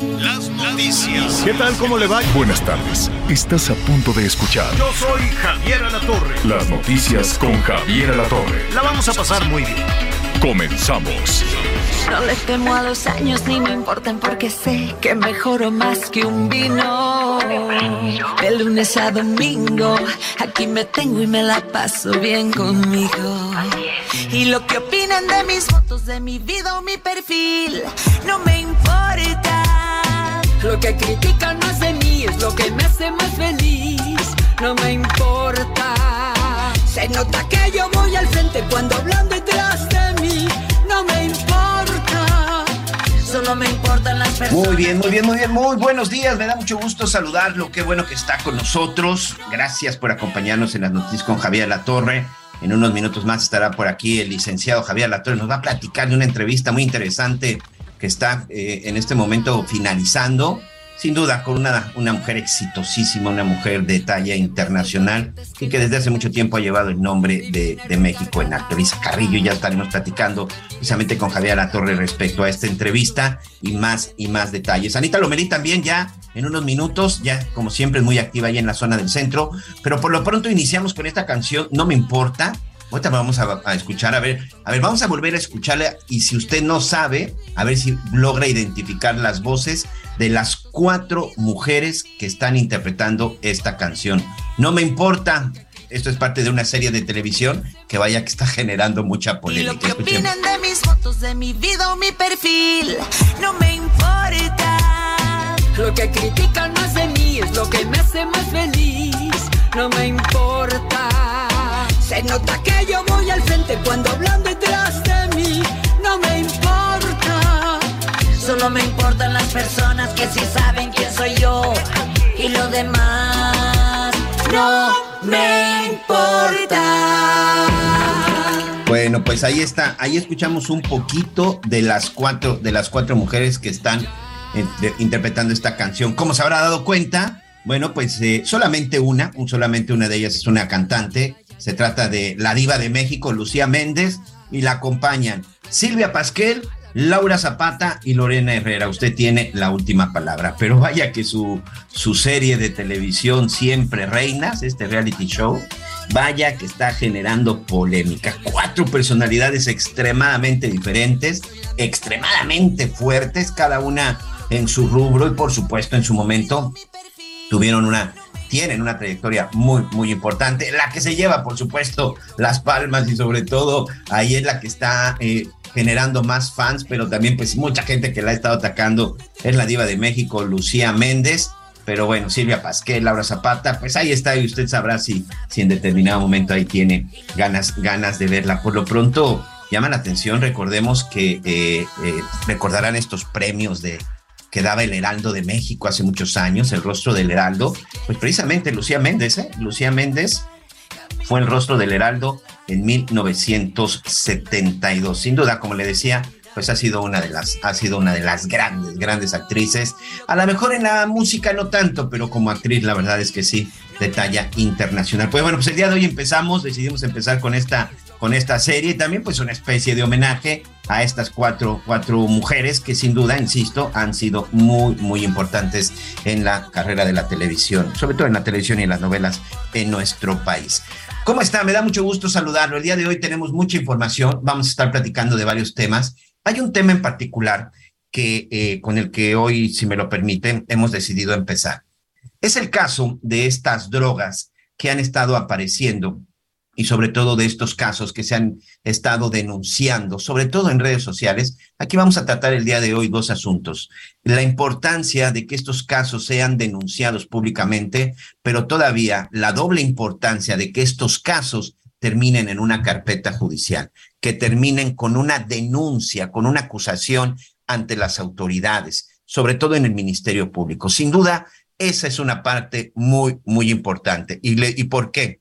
Las noticias. ¿Qué tal? ¿Cómo le va? Buenas tardes. Estás a punto de escuchar Yo soy Javier Alatorre. las noticias con Javier Alatorre. La vamos a pasar muy bien. Comenzamos. No le temo a los años ni me importan porque sé que mejoro más que un vino. De lunes a domingo, aquí me tengo y me la paso bien conmigo. Y lo que opinan de mis fotos, de mi vida o mi perfil, no me importa. Lo que critican es de mí, es lo que me hace más feliz. No me importa. Se nota que yo voy al frente cuando hablan detrás de mí. No me importa. Solo me importan las personas. Muy bien, muy bien, muy bien, muy buenos días. Me da mucho gusto saludarlo. Qué bueno que está con nosotros. Gracias por acompañarnos en las noticias con Javier Latorre. En unos minutos más estará por aquí el licenciado Javier Latorre. Nos va a platicar de una entrevista muy interesante que está eh, en este momento finalizando. Sin duda, con una, una mujer exitosísima, una mujer de talla internacional y que desde hace mucho tiempo ha llevado el nombre de, de México en alto. Elisa Carrillo, ya estaremos platicando precisamente con Javier Latorre respecto a esta entrevista y más y más detalles. Anita Lomelí también ya en unos minutos, ya como siempre es muy activa ahí en la zona del centro, pero por lo pronto iniciamos con esta canción, No me importa. Ahorita vamos a, a escuchar, a ver, a ver, vamos a volver a escucharla y si usted no sabe, a ver si logra identificar las voces de las cuatro mujeres que están interpretando esta canción. No me importa, esto es parte de una serie de televisión que vaya que está generando mucha Y lo polémica. que Escuchemos. opinan de mis fotos, de mi vida o mi perfil, no me importa. Lo que critican no es de mí, es lo que me hace más feliz. No me importa. Se nota que yo voy al frente cuando hablan detrás de mí. No me importa. Solo me importan las personas que sí saben quién soy yo. Y lo demás no me importa. Bueno, pues ahí está, ahí escuchamos un poquito de las cuatro, de las cuatro mujeres que están eh, interpretando esta canción. ¿Cómo se habrá dado cuenta? Bueno, pues eh, solamente una, un- solamente una de ellas es una cantante. Se trata de la diva de México, Lucía Méndez, y la acompañan Silvia Pasquel, Laura Zapata y Lorena Herrera. Usted tiene la última palabra, pero vaya que su, su serie de televisión Siempre Reinas, este reality show, vaya que está generando polémica. Cuatro personalidades extremadamente diferentes, extremadamente fuertes, cada una en su rubro y por supuesto en su momento tuvieron una tienen una trayectoria muy muy importante la que se lleva por supuesto las palmas y sobre todo ahí es la que está eh, generando más fans pero también pues mucha gente que la ha estado atacando es la diva de México Lucía Méndez. Pero bueno Silvia Pasquel Laura Zapata pues ahí está y usted sabrá si si en determinado momento ahí tiene ganas ganas de verla. Por lo pronto llama la atención recordemos que eh, eh, recordarán estos premios de que daba el Heraldo de México hace muchos años, el rostro del Heraldo, pues precisamente Lucía Méndez, ¿eh? Lucía Méndez fue el rostro del Heraldo en 1972. Sin duda, como le decía, pues ha sido una de las, ha sido una de las grandes, grandes actrices. A lo mejor en la música no tanto, pero como actriz la verdad es que sí, de talla internacional. Pues bueno, pues el día de hoy empezamos, decidimos empezar con esta, con esta serie también pues una especie de homenaje a estas cuatro, cuatro mujeres que sin duda, insisto, han sido muy, muy importantes en la carrera de la televisión, sobre todo en la televisión y en las novelas en nuestro país. ¿Cómo está? Me da mucho gusto saludarlo. El día de hoy tenemos mucha información, vamos a estar platicando de varios temas. Hay un tema en particular que eh, con el que hoy, si me lo permiten, hemos decidido empezar. Es el caso de estas drogas que han estado apareciendo y sobre todo de estos casos que se han estado denunciando, sobre todo en redes sociales. Aquí vamos a tratar el día de hoy dos asuntos. La importancia de que estos casos sean denunciados públicamente, pero todavía la doble importancia de que estos casos terminen en una carpeta judicial, que terminen con una denuncia, con una acusación ante las autoridades, sobre todo en el Ministerio Público. Sin duda, esa es una parte muy, muy importante. ¿Y, ¿Y por qué?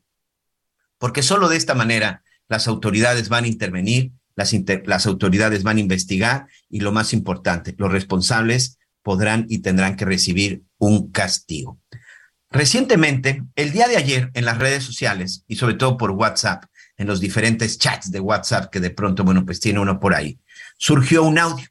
Porque solo de esta manera las autoridades van a intervenir, las, autoridades van a investigar y lo más importante, los responsables podrán y tendrán que recibir un castigo. Recientemente, el día de ayer, en las redes sociales y sobre todo por WhatsApp, en los diferentes chats de WhatsApp que de pronto, bueno, pues tiene uno por ahí, surgió un audio.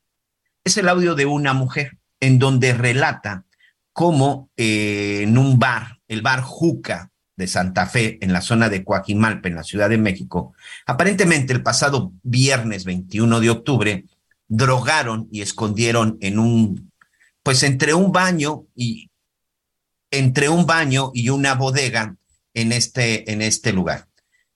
Es el audio de una mujer en donde relata cómo eh, en un bar, el bar Juca de Santa Fe, en la zona de Coajimalpa, en la Ciudad de México, aparentemente el pasado viernes 21 de octubre, drogaron y escondieron en un, pues entre un baño y entre un baño y una bodega en este, en este lugar.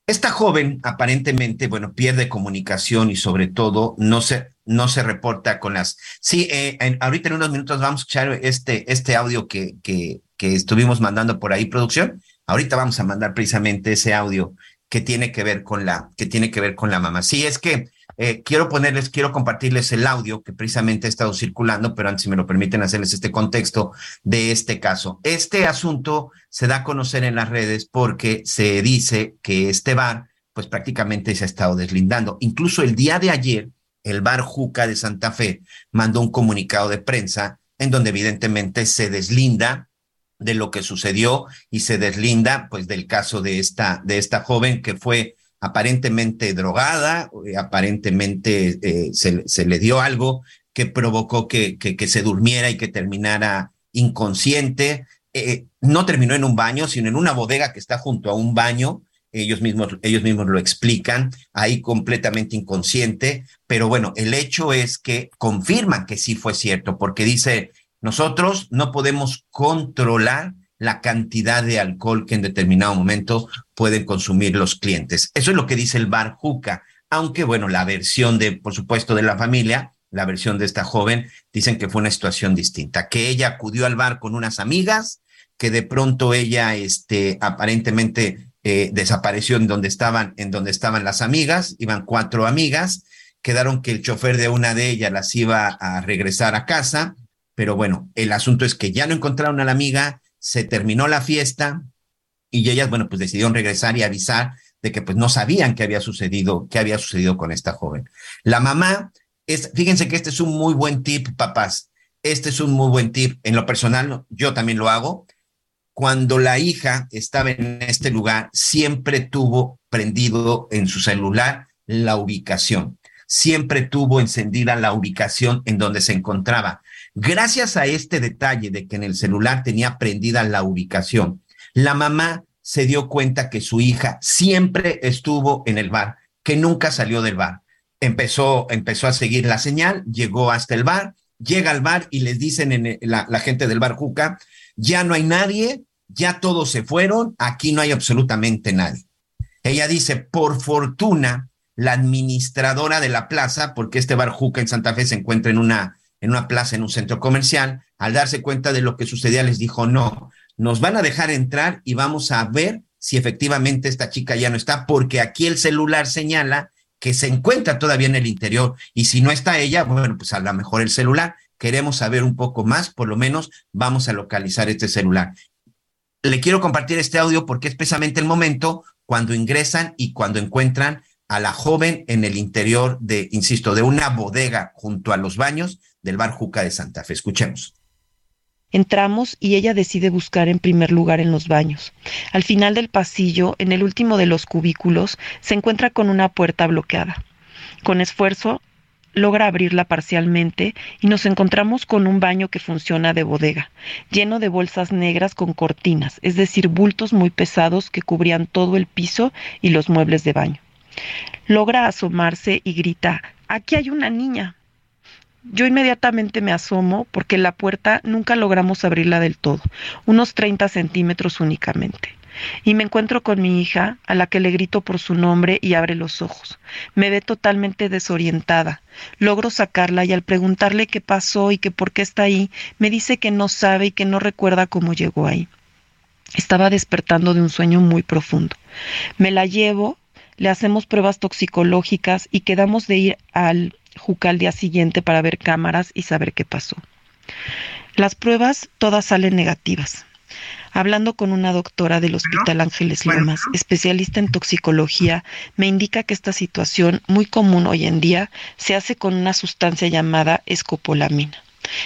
Esta joven aparentemente, bueno, pierde comunicación y sobre todo no se, no se reporta con las... Sí, eh, ahorita en unos minutos vamos a escuchar este, este audio que, que, que estuvimos mandando por ahí, producción. Ahorita vamos a mandar precisamente ese audio que tiene que ver con la, que tiene que ver con la mamá. Sí, es que eh, quiero ponerles, quiero compartirles el audio que precisamente ha estado circulando, pero antes, si me lo permiten, hacerles este contexto de este caso. Este asunto se da a conocer en las redes porque se dice que este bar, pues prácticamente se ha estado deslindando. Incluso el día de ayer, el bar Juca de Santa Fe mandó un comunicado de prensa en donde evidentemente se deslinda de lo que sucedió y se deslinda pues del caso de esta de esta joven que fue aparentemente drogada, eh, aparentemente eh, se, se, le dio algo que provocó que, que, que, se durmiera y que terminara inconsciente. Eh, no terminó en un baño, sino en una bodega que está junto a un baño. Ellos mismos, ellos mismos lo explican, ahí completamente inconsciente. Pero bueno, el hecho es que confirman que sí fue cierto, porque dice, nosotros no podemos controlar la cantidad de alcohol que en determinado momento pueden consumir los clientes. Eso es lo que dice el bar Juca, aunque bueno, la versión de, por supuesto, de la familia, la versión de esta joven, dicen que fue una situación distinta, que ella acudió al bar con unas amigas, que de pronto ella, este, aparentemente eh, desapareció en donde estaban, en donde estaban las amigas, iban cuatro amigas, quedaron que el chofer de una de ellas las iba a regresar a casa, pero bueno, el asunto es que ya no encontraron a la amiga, se terminó la fiesta y ellas, bueno, pues decidieron regresar y avisar de que pues no sabían qué había sucedido, qué había sucedido con esta joven. La mamá, es, fíjense que este es un muy buen tip, papás. Este es un muy buen tip. En lo personal, yo también lo hago. Cuando la hija estaba en este lugar, siempre tuvo prendido en su celular la ubicación. Siempre tuvo encendida la ubicación en donde se encontraba. Gracias a este detalle de que en el celular tenía prendida la ubicación, la mamá se dio cuenta que su hija siempre estuvo en el bar, que nunca salió del bar. Empezó, empezó a seguir la señal, llegó hasta el bar, llega al bar y les dicen en la, la gente del bar Juca, ya no hay nadie, ya todos se fueron, aquí no hay absolutamente nadie. Ella dice, por fortuna, la administradora de la plaza, porque este bar Juca en Santa Fe se encuentra en una en una plaza, en un centro comercial, al darse cuenta de lo que sucedía, les dijo, no, nos van a dejar entrar y vamos a ver si efectivamente esta chica ya no está, porque aquí el celular señala que se encuentra todavía en el interior y si no está ella, bueno, pues a lo mejor el celular, queremos saber un poco más, por lo menos vamos a localizar este celular. Le quiero compartir este audio porque es precisamente el momento cuando ingresan y cuando encuentran a la joven en el interior de, insisto, de una bodega junto a los baños del bar Juca de Santa Fe. Escuchemos. Entramos y ella decide buscar en primer lugar en los baños. Al final del pasillo, en el último de los cubículos, se encuentra con una puerta bloqueada. Con esfuerzo, logra abrirla parcialmente y nos encontramos con un baño que funciona de bodega, lleno de bolsas negras con cortinas, es decir, bultos muy pesados que cubrían todo el piso y los muebles de baño. Logra asomarse y grita, aquí hay una niña. Yo inmediatamente me asomo porque la puerta nunca logramos abrirla del todo, unos 30 centímetros únicamente. Y me encuentro con mi hija, a la que le grito por su nombre y abre los ojos. Me ve totalmente desorientada. Logro sacarla y al preguntarle qué pasó y que por qué está ahí, me dice que no sabe y que no recuerda cómo llegó ahí. Estaba despertando de un sueño muy profundo. Me la llevo le hacemos pruebas toxicológicas y quedamos de ir al Juca al día siguiente para ver cámaras y saber qué pasó. Las pruebas todas salen negativas. Hablando con una doctora del Hospital Ángeles Lomas, especialista en toxicología, me indica que esta situación, muy común hoy en día, se hace con una sustancia llamada escopolamina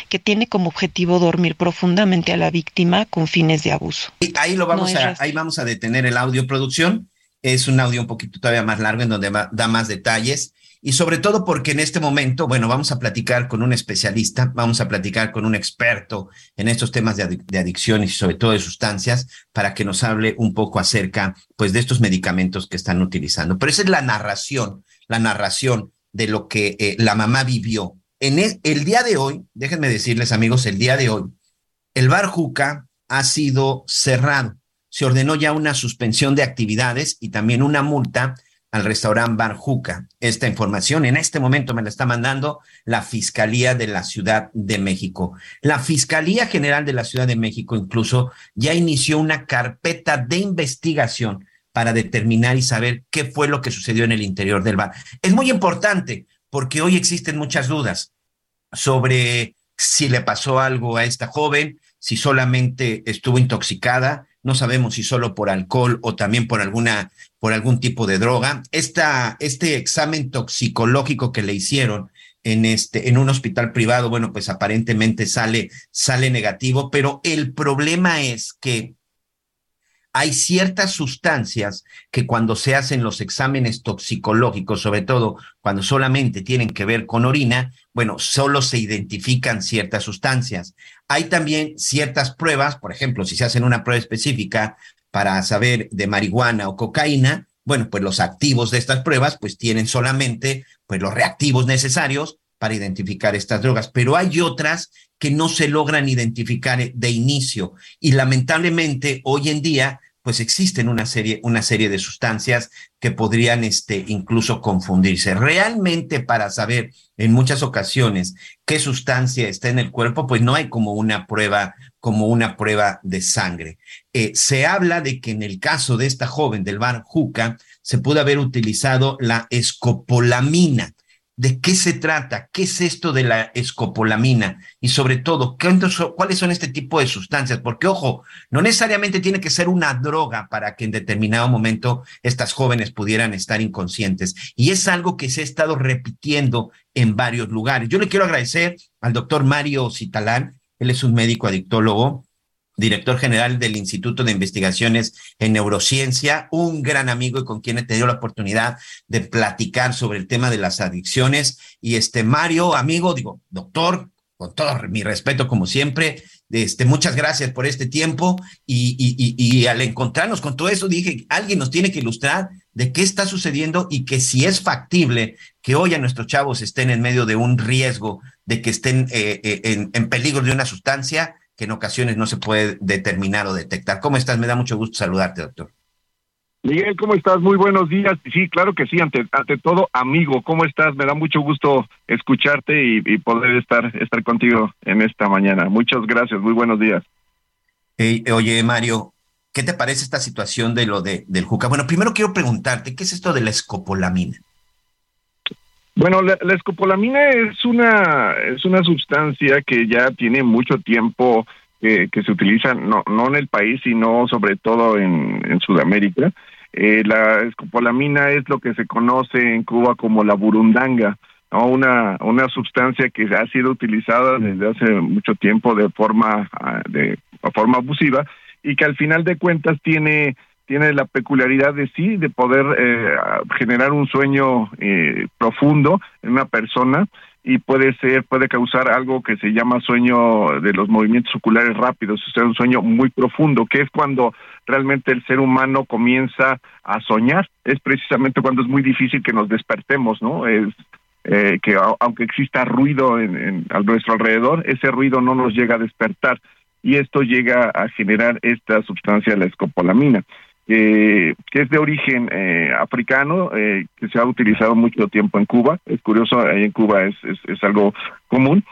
que tiene como objetivo dormir profundamente a la víctima con fines de abuso. Ahí lo vamos a, ahí vamos a detener el audio producción. Es un audio un poquito todavía más largo en donde da más detalles y sobre todo porque en este momento, bueno, vamos a platicar con un especialista, vamos a platicar con un experto en estos temas de, adicciones y sobre todo de sustancias para que nos hable un poco acerca, pues, de estos medicamentos que están utilizando. Pero esa es la narración, la narración de lo que eh, la mamá vivió. En el, el día de hoy, déjenme decirles amigos, el día de hoy, el bar Juca ha sido cerrado. Se ordenó ya una suspensión de actividades y también una multa al restaurante Barjuca. Esta información en este momento me la está mandando la Fiscalía de la Ciudad de México. La Fiscalía General de la Ciudad de México incluso ya inició una carpeta de investigación para determinar y saber qué fue lo que sucedió en el interior del bar. Es muy importante porque hoy existen muchas dudas sobre si le pasó algo a esta joven, si solamente estuvo intoxicada, no sabemos si solo por alcohol o también por alguna por algún tipo de droga. Esta, este examen toxicológico que le hicieron en este en un hospital privado, bueno, pues aparentemente sale sale negativo, pero el problema es que hay ciertas sustancias que cuando se hacen los exámenes toxicológicos, sobre todo cuando solamente tienen que ver con orina, bueno, solo se identifican ciertas sustancias. Hay también ciertas pruebas, por ejemplo, si se hacen una prueba específica para saber de marihuana o cocaína, bueno, pues los activos de estas pruebas pues tienen solamente pues los reactivos necesarios para identificar estas drogas, pero hay otras que no se logran identificar de inicio y lamentablemente hoy en día pues existen una serie, una serie de sustancias que podrían este, incluso confundirse. Realmente para saber en muchas ocasiones qué sustancia está en el cuerpo, pues no hay como una prueba, como una prueba de sangre. Eh, se habla de que en el caso de esta joven del bar Juca, se pudo haber utilizado la escopolamina de qué se trata, qué es esto de la escopolamina y sobre todo, cuáles son este tipo de sustancias, porque ojo, no necesariamente tiene que ser una droga para que en determinado momento estas jóvenes pudieran estar inconscientes. Y es algo que se ha estado repitiendo en varios lugares. Yo le quiero agradecer al doctor Mario Citalán, él es un médico adictólogo, director general del Instituto de Investigaciones en Neurociencia, un gran amigo y con quien he tenido la oportunidad de platicar sobre el tema de las adicciones. Y este Mario, amigo, digo, doctor, con todo mi respeto como siempre, este, muchas gracias por este tiempo y, al encontrarnos con todo eso dije, alguien nos tiene que ilustrar de qué está sucediendo y que si es factible que hoy a nuestros chavos estén en medio de un riesgo, de que estén eh, eh, en, en peligro de una sustancia, que en ocasiones no se puede determinar o detectar. ¿Cómo estás? Me da mucho gusto saludarte, doctor. Miguel, ¿cómo estás? Muy buenos días. Sí, claro que sí, ante, ante todo, amigo, ¿cómo estás? Me da mucho gusto escucharte y, poder estar, estar contigo en esta mañana. Muchas gracias, muy buenos días. oye, Mario, ¿qué te parece esta situación de lo de, del Juca? Bueno, primero quiero preguntarte, ¿qué es esto de la escopolamina? Bueno, la, escopolamina es una es una sustancia que ya tiene mucho tiempo que se utiliza no no en el país sino sobre todo en, en Sudamérica. Eh, la escopolamina es lo que se conoce en Cuba como la burundanga, una una sustancia que ha sido utilizada desde hace mucho tiempo de forma ah, de forma abusiva y que al final de cuentas tiene tiene la peculiaridad de sí, de poder eh, generar un sueño eh, profundo en una persona y puede ser, puede causar algo que se llama sueño de los movimientos oculares rápidos, o sea, un sueño muy profundo, que es cuando realmente el ser humano comienza a soñar, es precisamente cuando es muy difícil que nos despertemos, ¿no? Es eh, que aunque exista ruido en, en, a nuestro alrededor, ese ruido no nos llega a despertar y esto llega a generar esta sustancia, la escopolamina que es de origen eh, africano, eh, que se ha utilizado mucho tiempo en Cuba. Es curioso, ahí en Cuba es, algo común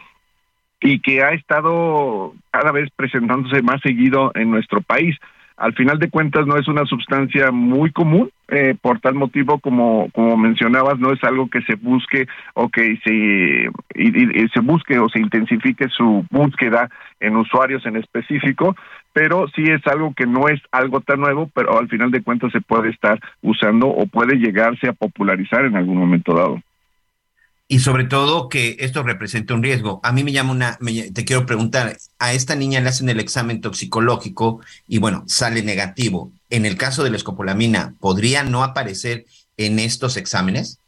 y que ha estado cada vez presentándose más seguido en nuestro país. Al final de cuentas no es una sustancia muy común, eh, por tal motivo, como, como mencionabas, no es algo que se busque o que se, se busque o se intensifique su búsqueda en usuarios en específico, pero sí es algo que no es algo tan nuevo, pero al final de cuentas se puede estar usando o puede llegarse a popularizar en algún momento dado y sobre todo que esto representa un riesgo. A mí me llama una, te quiero preguntar, a esta niña le hacen el examen toxicológico y bueno, sale negativo. En el caso de la escopolamina, ¿podría no aparecer en estos exámenes?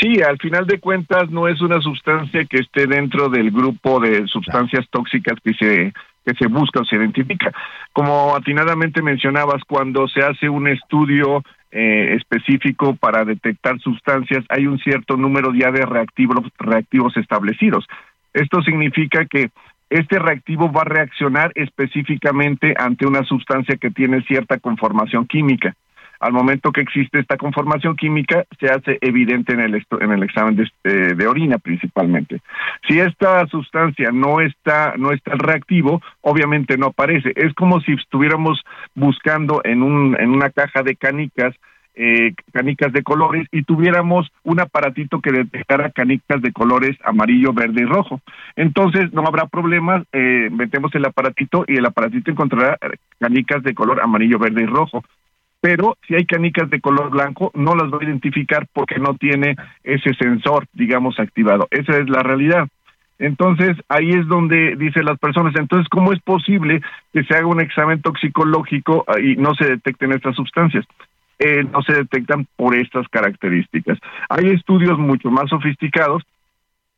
Sí, al final de cuentas no es una sustancia que esté dentro del grupo de sustancias tóxicas que se que se busca o se identifica. Como atinadamente mencionabas, cuando se hace un estudio eh, específico para detectar sustancias, hay un cierto número ya de reactivos, reactivos establecidos. Esto significa que este reactivo va a reaccionar específicamente ante una sustancia que tiene cierta conformación química. Al momento que existe esta conformación química, se hace evidente en el, en el examen de, eh, de, orina principalmente. Si esta sustancia no está, no está reactivo, obviamente no aparece. Es como si estuviéramos buscando en, un, en una caja de canicas eh, canicas de colores y tuviéramos un aparatito que detectara canicas de colores amarillo, verde y rojo. Entonces no habrá problemas, eh, metemos el aparatito y el aparatito encontrará canicas de color amarillo, verde y rojo pero si hay canicas de color blanco, no las va a identificar porque no tiene ese sensor, digamos, activado. Esa es la realidad. Entonces, ahí es donde dicen las personas, entonces, ¿cómo es posible que se haga un examen toxicológico y no se detecten estas sustancias? Eh, no se detectan por estas características. Hay estudios mucho más sofisticados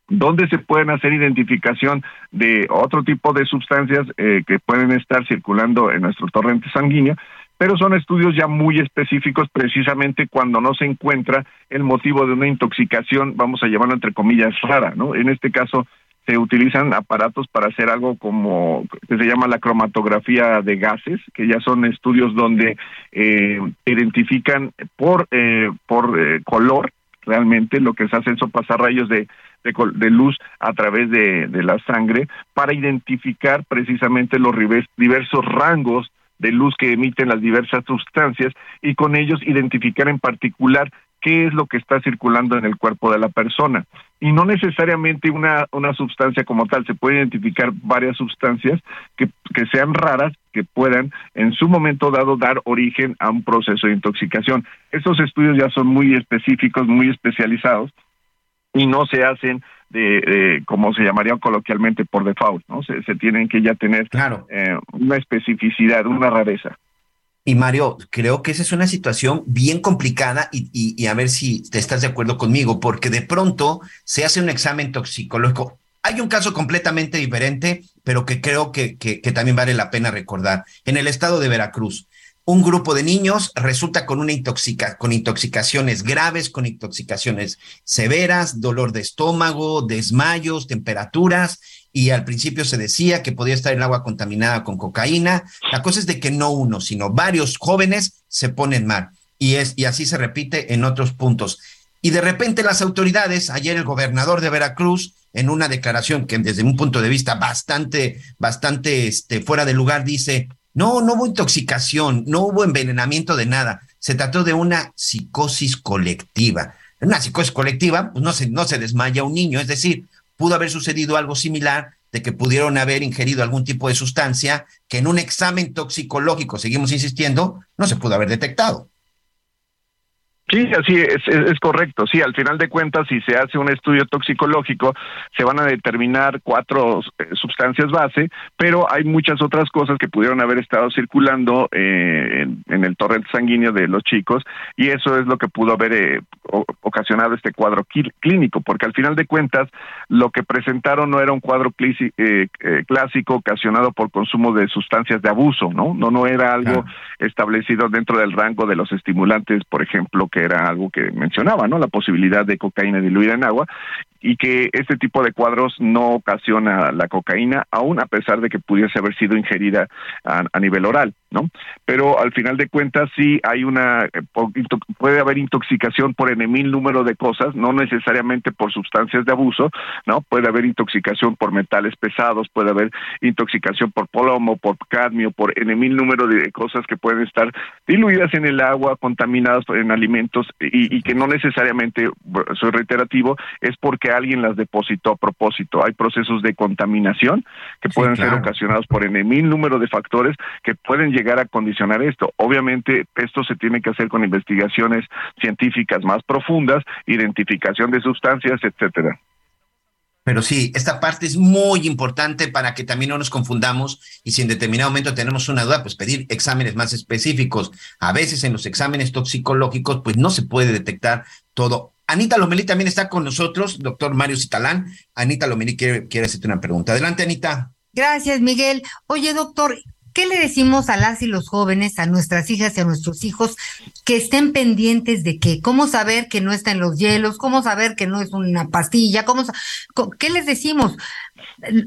donde se pueden hacer identificación de otro tipo de sustancias eh, que pueden estar circulando en nuestro torrente sanguíneo pero son estudios ya muy específicos precisamente cuando no se encuentra el motivo de una intoxicación, vamos a llamarlo entre comillas, rara, ¿no? En este caso se utilizan aparatos para hacer algo como que se llama la cromatografía de gases, que ya son estudios donde eh, identifican por eh, por eh, color realmente lo que se hace es pasar rayos de, de, de, luz a través de, de la sangre para identificar precisamente los diversos rangos de luz que emiten las diversas sustancias y con ellos identificar en particular qué es lo que está circulando en el cuerpo de la persona. Y no necesariamente una, una sustancia como tal, se puede identificar varias sustancias que, que sean raras, que puedan en su momento dado dar origen a un proceso de intoxicación. Estos estudios ya son muy específicos, muy especializados y no se hacen de, como se llamaría coloquialmente por default, ¿no? Se, tienen que ya tener claro. Eh, una especificidad, una rareza. Y Mario, creo que esa es una situación bien complicada y, y, a ver si te estás de acuerdo conmigo, porque de pronto se hace un examen toxicológico. Hay un caso completamente diferente, pero que creo que, que, que también vale la pena recordar. En el estado de Veracruz, un grupo de niños resulta con una intoxica, con intoxicaciones graves, con intoxicaciones severas, dolor de estómago, desmayos, temperaturas, y al principio se decía que podía estar el agua contaminada con cocaína. La cosa es de que no uno, sino varios jóvenes se ponen mal, y es y así se repite en otros puntos. Y de repente las autoridades, ayer el gobernador de Veracruz, en una declaración que desde un punto de vista bastante, bastante este, fuera de lugar, dice, no, no hubo intoxicación, no hubo envenenamiento de nada. Se trató de una psicosis colectiva. En una psicosis colectiva, pues no se, no se desmaya un niño, es decir, pudo haber sucedido algo similar de que pudieron haber ingerido algún tipo de sustancia que en un examen toxicológico, seguimos insistiendo, no se pudo haber detectado. Sí, así es, es, correcto. Sí, al final de cuentas, si se hace un estudio toxicológico, se van a determinar cuatro eh, sustancias base, pero hay muchas otras cosas que pudieron haber estado circulando eh, en, el torrente sanguíneo de los chicos y eso es lo que pudo haber eh, ocasionado este cuadro clínico, porque al final de cuentas, lo que presentaron no era un cuadro clásico ocasionado por consumo de sustancias de abuso, ¿no? No, no era algo establecido dentro del rango de los estimulantes, por ejemplo, que era algo que mencionaba, ¿no? La posibilidad de cocaína diluida en agua y que este tipo de cuadros no ocasiona la cocaína, aún a pesar de que pudiese haber sido ingerida a, nivel oral. ¿No? Pero al final de cuentas sí hay una, eh, puede haber intoxicación por enemil número de cosas, no necesariamente por sustancias de abuso, ¿no? Puede haber intoxicación por metales pesados, puede haber intoxicación por plomo, por cadmio, por enemil número de cosas que pueden estar diluidas en el agua, contaminadas en alimentos y, que no necesariamente, soy reiterativo, es porque alguien las depositó a propósito. Hay procesos de contaminación que pueden ser ocasionados por enemil número de factores que pueden llegar a condicionar esto. Obviamente, esto se tiene que hacer con investigaciones científicas más profundas, identificación de sustancias, etcétera. Pero sí, esta parte es muy importante para que también no nos confundamos y si en determinado momento tenemos una duda, pues pedir exámenes más específicos. A veces en los exámenes toxicológicos, pues no se puede detectar todo. Anita Lomelí también está con nosotros, doctor Mario Citalán. Anita Lomelí quiere, quiere hacerte una pregunta. Adelante, Anita. Gracias, Miguel. Oye, doctor, ¿Qué le decimos a las y los jóvenes, a nuestras hijas y a nuestros hijos que estén pendientes de qué? ¿Cómo saber que no está en los hielos? ¿Cómo saber que no es una pastilla? ¿Cómo, ¿Qué les decimos?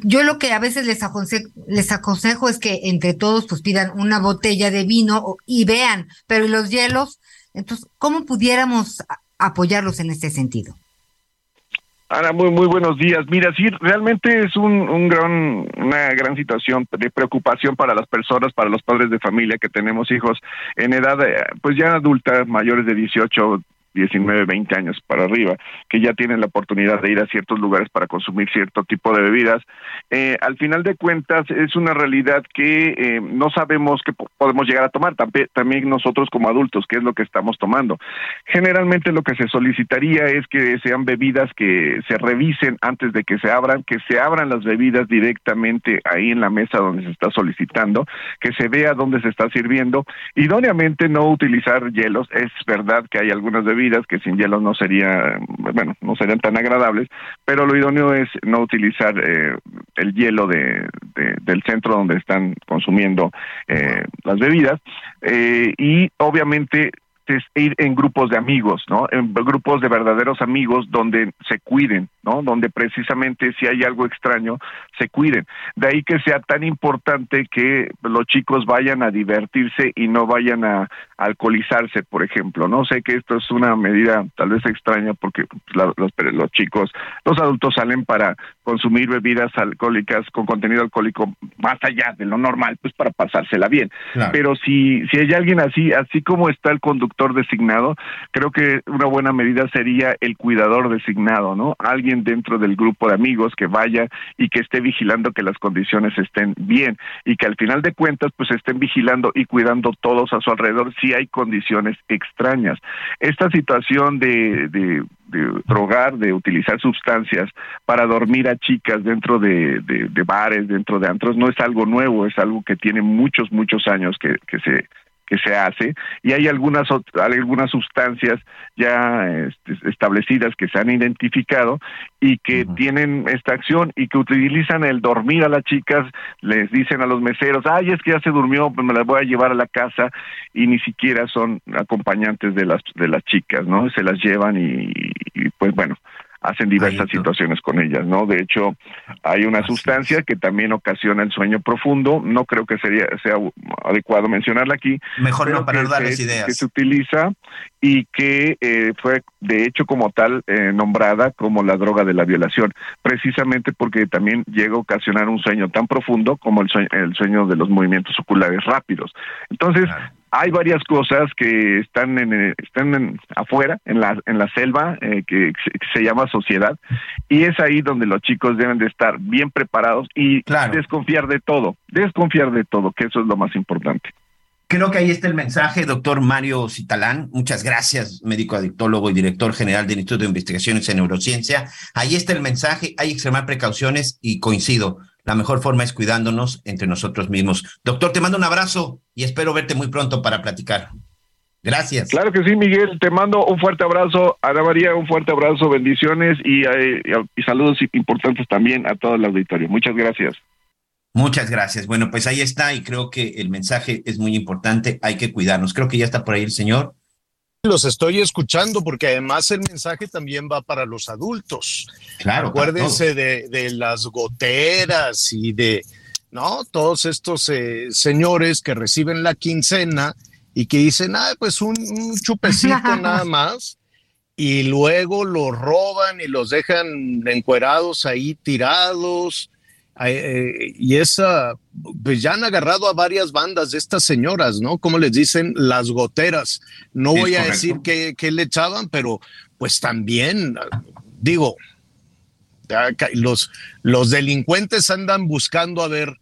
Yo lo que a veces les aconsejo, es que entre todos pues pidan una botella de vino y vean, pero los hielos? Entonces, ¿cómo pudiéramos apoyarlos en este sentido? Ana, muy muy buenos días. Mira, sí, realmente es un, un gran, una gran situación de preocupación para las personas, para los padres de familia que tenemos hijos en edad, eh, pues ya adulta, mayores de 18, 19, 20 años para arriba, que ya tienen la oportunidad de ir a ciertos lugares para consumir cierto tipo de bebidas. Eh, al final de cuentas, es una realidad que eh, no sabemos que podemos llegar a tomar, también nosotros como adultos, qué es lo que estamos tomando. Generalmente lo que se solicitaría es que sean bebidas que se revisen antes de que se abran, que se abran las bebidas directamente ahí en la mesa donde se está solicitando, que se vea dónde se está sirviendo. Idóneamente no utilizar hielos, es verdad que hay algunas bebidas que sin hielo no sería, bueno, no serían tan agradables, pero lo idóneo es no utilizar eh, el hielo de, del centro donde están consumiendo eh, las bebidas eh, y obviamente es ir en grupos de amigos, ¿no? En grupos de verdaderos amigos donde se cuiden, ¿no? Donde precisamente si hay algo extraño, se cuiden. De ahí que sea tan importante que los chicos vayan a divertirse y no vayan a alcoholizarse, por ejemplo, ¿no? Sé que esto es una medida tal vez extraña porque los, los chicos, los adultos salen para consumir bebidas alcohólicas con contenido alcohólico más allá de lo normal, pues para pasársela bien. Pero si, si hay alguien así, así como está el conductor designado, creo que una buena medida sería el cuidador designado, ¿no? Alguien dentro del grupo de amigos que vaya y que esté vigilando que las condiciones estén bien y que al final de cuentas pues estén vigilando y cuidando todos a su alrededor si hay condiciones extrañas. Esta situación de, de, drogar, de utilizar sustancias para dormir a chicas dentro de, de, bares, dentro de antros, no es algo nuevo, es algo que tiene muchos, muchos años que se que se hace y hay algunas algunas sustancias ya este, establecidas que se han identificado y que tienen esta acción y que utilizan el dormir a las chicas les dicen a los meseros ay es que ya se durmió pues me las voy a llevar a la casa y ni siquiera son acompañantes de las de las chicas no se las llevan y pues bueno hacen diversas situaciones con ellas, ¿no? De hecho, hay una sustancia que también ocasiona el sueño profundo, no creo que sería sea adecuado mencionarla aquí. Mejor no para darles ideas. Que se utiliza y que eh, fue de hecho como tal eh, nombrada como la droga de la violación, precisamente porque también llega a ocasionar un sueño tan profundo como el sueño, el sueño de los movimientos oculares rápidos. Entonces, hay varias cosas que están en, eh, están afuera, en la, en la selva, eh, que, se llama sociedad, y es ahí donde los chicos deben de estar bien preparados y desconfiar de todo, desconfiar de todo, que eso es lo más importante. Creo que ahí está el mensaje, doctor Mario Citalán. Muchas gracias, médico adictólogo y director general del Instituto de Investigaciones en Neurociencia. Ahí está el mensaje, hay que extremar precauciones y coincido la mejor forma es cuidándonos entre nosotros mismos. Doctor, te mando un abrazo y espero verte muy pronto para platicar. Gracias. Claro que sí, Miguel. Te mando un fuerte abrazo. Ana María, un fuerte abrazo, bendiciones y, eh, y saludos importantes también a todo el auditorio. Muchas gracias. Muchas gracias. Bueno, pues ahí está y creo que el mensaje es muy importante. Hay que cuidarnos. Creo que ya está por ahí el señor. Los estoy escuchando porque además el mensaje también va para los adultos. Claro. Acuérdense de, de, las goteras y de ¿no? Todos estos eh, señores que reciben la quincena y que dicen, ah, pues un, un chupecito nada más, y luego los roban y los dejan encuerados ahí tirados. Eh, y esa, pues ya han agarrado a varias bandas de estas señoras, ¿no? Como les dicen, las goteras. No Es voy a decir qué, le echaban, pero pues también, digo, los, los delincuentes andan buscando a ver,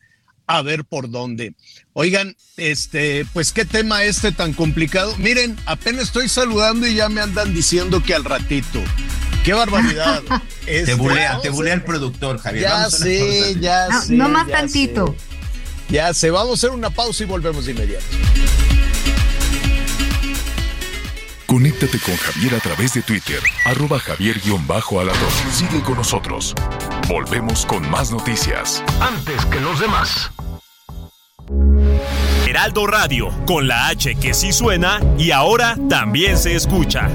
a ver por dónde. Oigan, este, pues qué tema este tan complicado. Miren, apenas estoy saludando y ya me andan diciendo que al ratito. Qué barbaridad. Te Este, bulea, te bulea el productor, Javier. Ya sé, ya No, sé. no más ya tantito. sé. Ya sé, vamos a hacer una pausa y volvemos de inmediato. Conéctate con Javier a través de Twitter, arroba javier-alatón. Sigue con nosotros. Volvemos con más noticias. Antes que los demás. Heraldo Radio, con la H que sí suena y ahora también se escucha.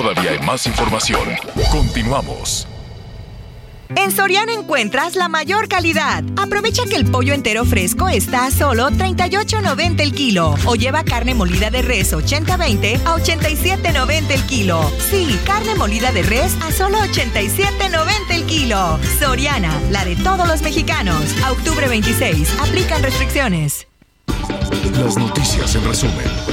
Todavía hay más información. Continuamos. En Soriana encuentras la mayor calidad. Aprovecha que el pollo entero fresco está a solo 38.90 el kilo o lleva carne molida de res 80-20 a 87.90 el kilo. Sí, carne molida de res a solo 87.90 el kilo. Soriana, la de todos los mexicanos. A octubre 26, aplican restricciones. Las noticias en resumen.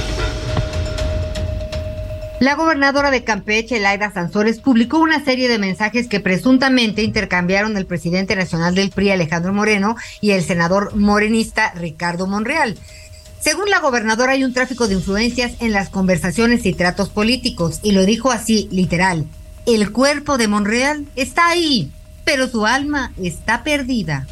La gobernadora de Campeche, Laida Sansores, publicó una serie de mensajes que presuntamente intercambiaron el presidente nacional del PRI, Alejandro Moreno, y el senador morenista Ricardo Monreal. Según la gobernadora, hay un tráfico de influencias en las conversaciones y tratos políticos, y lo dijo así, literal. El cuerpo de Monreal está ahí, pero su alma está perdida.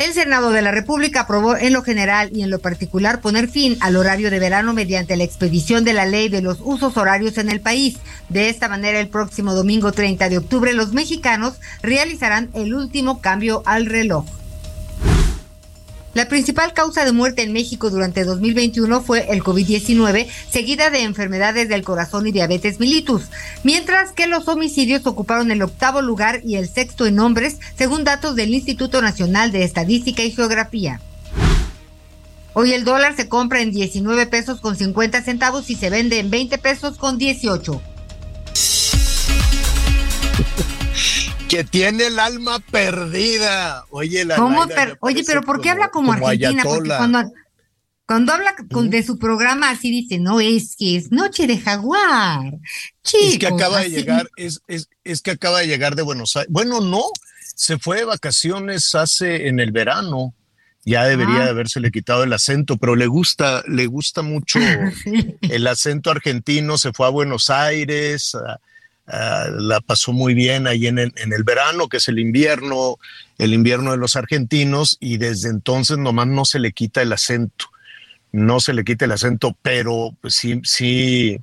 El Senado de la República aprobó en lo general y en lo particular poner fin al horario de verano mediante la expedición de la ley de los usos horarios en el país. De esta manera, el próximo domingo 30 de octubre, los mexicanos realizarán el último cambio al reloj. La principal causa de muerte en México durante 2021 fue el COVID-19, seguida de enfermedades del corazón y diabetes mellitus, mientras que los homicidios ocuparon el octavo lugar y el sexto en hombres, según datos del Instituto Nacional de Estadística y Geografía. Hoy el dólar se compra en 19 pesos con 50 centavos y se vende en 20 pesos con 18. Que tiene el alma perdida. Oye, la ¿Cómo per- Oye, pero ¿por qué habla como, Argentina? Porque cuando, cuando habla con- de su programa así dice, no, es que es Noche de Jaguar. Es que Chicos, acaba de llegar, es, es, es que acaba de llegar de Buenos Aires. Bueno, no, se fue de vacaciones hace en el verano. Ya debería Ah. de habérsele quitado el acento, pero le gusta, le gusta mucho el acento argentino. Se fue a Buenos Aires, a- a- la pasó muy bien ahí en el, en el verano, que es el invierno, el invierno de los argentinos, y desde entonces nomás no se le quita el acento. No se le quita el acento, pero pues, sí, sí,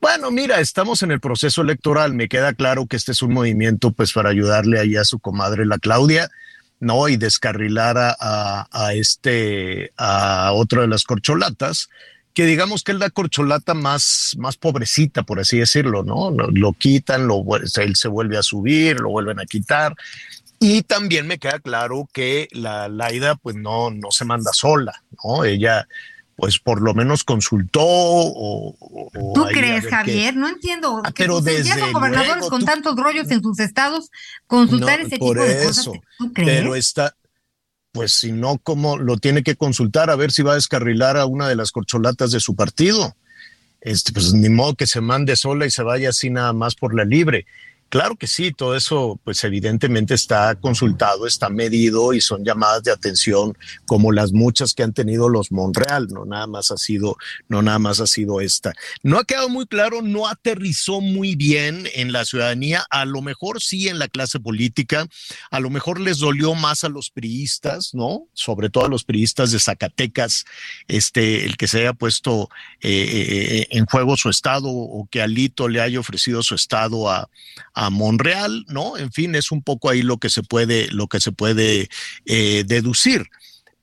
bueno, mira, estamos en el proceso electoral. Me queda claro que este es un movimiento, pues, para ayudarle ahí a su comadre, la Claudia, ¿no? Y descarrilar a, a- a este, a otra de las corcholatas, que digamos que es la corcholata más, más pobrecita, por así decirlo, ¿no? Lo, lo quitan, lo, él se vuelve a subir, lo vuelven a quitar. Y también me queda claro que la Laida, pues, no, no se manda sola, ¿no? Ella, pues, por lo menos consultó o. o ¿Tú crees, Javier? No entiendo. Ah, que pero desde gobernadores con tú- tantos rollos en sus estados, consultar No, ese por tipo de cosas. eso. ¿Tú crees? Pero está, pues si no, ¿cómo lo tiene que consultar a ver si va a descarrilar a una de las corcholatas de su partido? Este, pues ni modo que se mande sola y se vaya así nada más por la libre. Claro que sí, todo eso pues evidentemente está consultado, está medido y son llamadas de atención como las muchas que han tenido los Monreal, no nada más ha sido, no nada más ha sido esta. No ha quedado muy claro, no aterrizó muy bien en la ciudadanía, a lo mejor sí en la clase política, a lo mejor les dolió más a los priistas, ¿no? Sobre todo a los priistas de Zacatecas, este, el que se haya puesto eh, eh, en juego su estado o que Alito le haya ofrecido su estado a Monreal, ¿no? En fin, es un poco ahí lo que se puede, lo que se puede eh, deducir.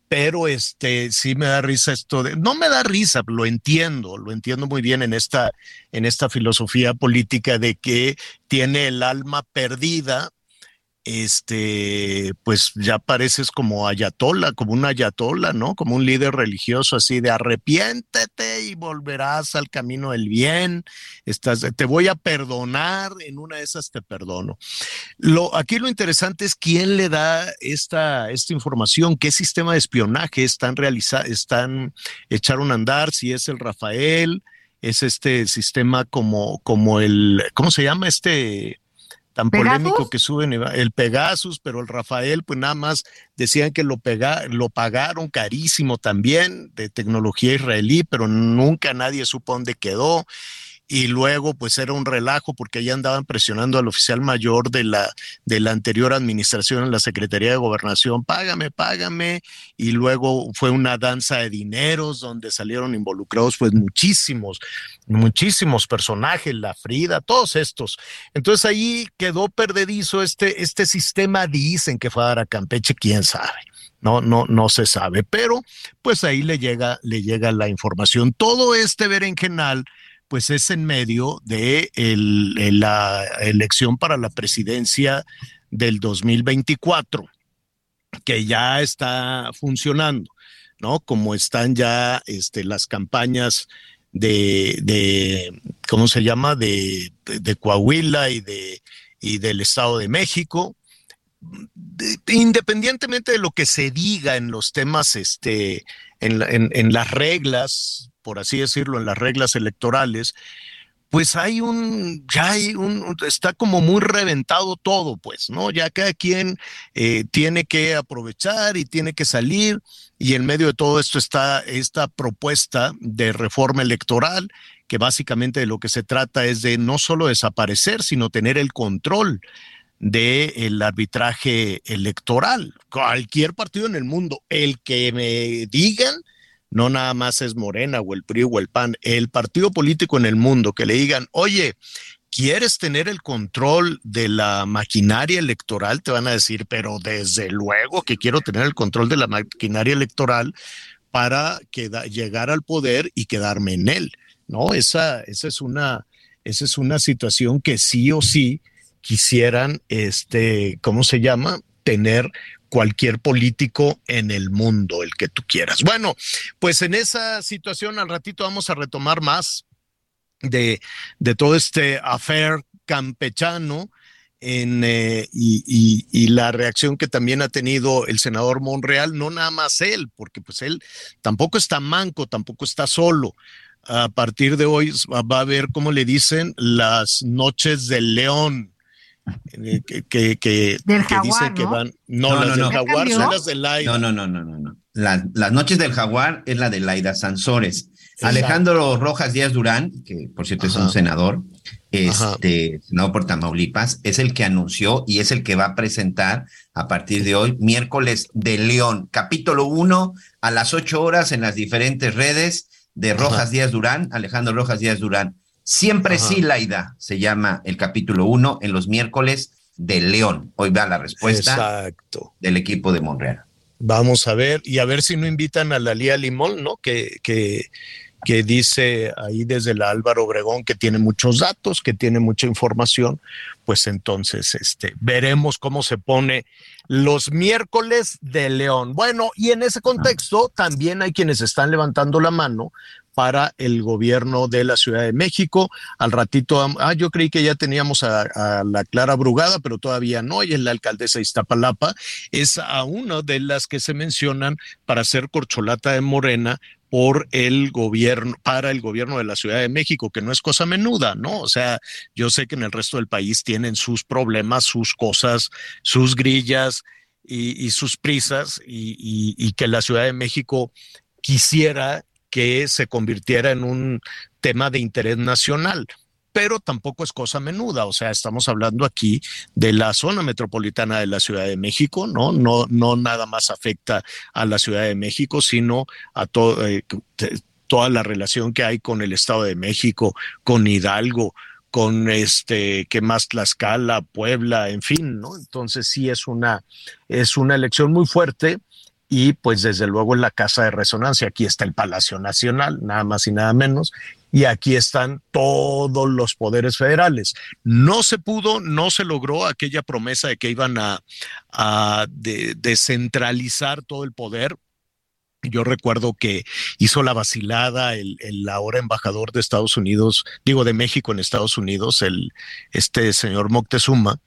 pero este sí me da risa esto de, no me da risa, lo entiendo, lo entiendo muy bien en esta, en esta filosofía política de que tiene el alma perdida este, pues ya pareces como ayatola, como un ayatola, ¿no? Como un líder religioso así de arrepiéntete y volverás al camino del bien, estás, te voy a perdonar, en una de esas te perdono. Lo, aquí lo interesante es quién le da esta, esta información, qué sistema de espionaje están realizando, están echaron a andar, si es el Rafael, es este sistema como, como el, ¿cómo se llama este? Tan polémico que suben el Pegasus, pero el Rafael, pues nada más decían que lo, pega, lo pagaron carísimo también de tecnología israelí, pero nunca nadie supo dónde quedó y luego pues era un relajo porque ya andaban presionando al oficial mayor de la, de la anterior administración en la Secretaría de Gobernación, págame, págame, y luego fue una danza de dineros donde salieron involucrados pues muchísimos, muchísimos personajes, la Frida, todos estos. Entonces ahí quedó perdedizo este, este sistema, dicen que fue a dar a Campeche, quién sabe. No, no, no se sabe, pero pues ahí le llega, le llega la información. Todo este berenjenal pues es en medio de la elección para la presidencia del 2024, que ya está funcionando, ¿no? Como están ya este, las campañas de, ¿cómo se llama? De, Coahuila y, de, y del Estado de México. independientemente de lo que se diga en los temas, este, en las reglas por así decirlo, en las reglas electorales, pues hay un, ya hay un, está como muy reventado todo, pues, ¿no? Ya cada quien eh, tiene que aprovechar y tiene que salir, y en medio de todo esto está esta propuesta de reforma electoral, que básicamente de lo que se trata es de no solo desaparecer, sino tener el control del arbitraje electoral. Cualquier partido en el mundo, el que me digan, no nada más es Morena o el PRI o el PAN, el partido político en el mundo que le digan, oye, ¿quieres tener el control de la maquinaria electoral? Te van a decir, pero desde luego que quiero tener el control de la maquinaria electoral para llegar al poder y quedarme en él. No, esa, esa es una, esa es una situación que sí o sí quisieran, este, ¿cómo se llama? Tener cualquier político en el mundo, el que tú quieras. Bueno, pues en esa situación al ratito vamos a retomar más de, de todo este affair campechano. En, eh, y, y, la reacción que también ha tenido el senador Monreal, no nada más él, porque pues él tampoco está manco, tampoco está solo. A partir de hoy va a haber, como le dicen, las noches del león eh, que, que, dice que van. No, las del jaguar son las de Laida. No, no, no, no, no. no. las noches del jaguar es la de Laida Sansores. Alejandro Rojas Díaz Durán, que por cierto es un senador, este, senador por Tamaulipas, es el que anunció y es el que va a presentar a partir de hoy, miércoles de León, capítulo 1 a las 8 horas en las diferentes redes de Rojas Díaz Durán, Alejandro Rojas Díaz Durán. Siempre sí, Laida, se llama el capítulo 1 en los miércoles de León. Hoy va la respuesta del equipo de Monreal. Vamos a ver, y a ver si no invitan a la Lía Limón, ¿no? Que, que, que dice ahí desde la Álvaro Obregón que tiene muchos datos, que tiene mucha información, pues entonces este, veremos cómo se pone los miércoles de León. Bueno, y en ese contexto también hay quienes están levantando la mano para el gobierno de la Ciudad de México. Al ratito, ah, yo creí que ya teníamos a, la Clara Brugada, pero todavía no, y es la alcaldesa de Iztapalapa, es a una de las que se mencionan para ser corcholata de Morena por el gobierno, para el gobierno de la Ciudad de México, que no es cosa menuda, ¿no? O sea, yo sé que en el resto del país tienen sus problemas, sus cosas, sus grillas y, sus prisas, y que la Ciudad de México quisiera que se convirtiera en un tema de interés nacional pero tampoco es cosa menuda, o sea, estamos hablando aquí de la zona metropolitana de la Ciudad de México, ¿no? No, no nada más afecta a la Ciudad de México, sino a eh, toda la relación que hay con el Estado de México, con Hidalgo, con este, que más Tlaxcala, Puebla, en fin, ¿no? Entonces sí es una, es una elección muy fuerte y pues desde luego en la Casa de Resonancia, aquí está el Palacio Nacional, nada más y nada menos, y aquí están todos los poderes federales. No se pudo, no se logró aquella promesa de que iban a, descentralizar todo el poder, yo recuerdo que hizo la vacilada el, ahora embajador de Estados Unidos, digo de México en Estados Unidos, el este señor Moctezuma,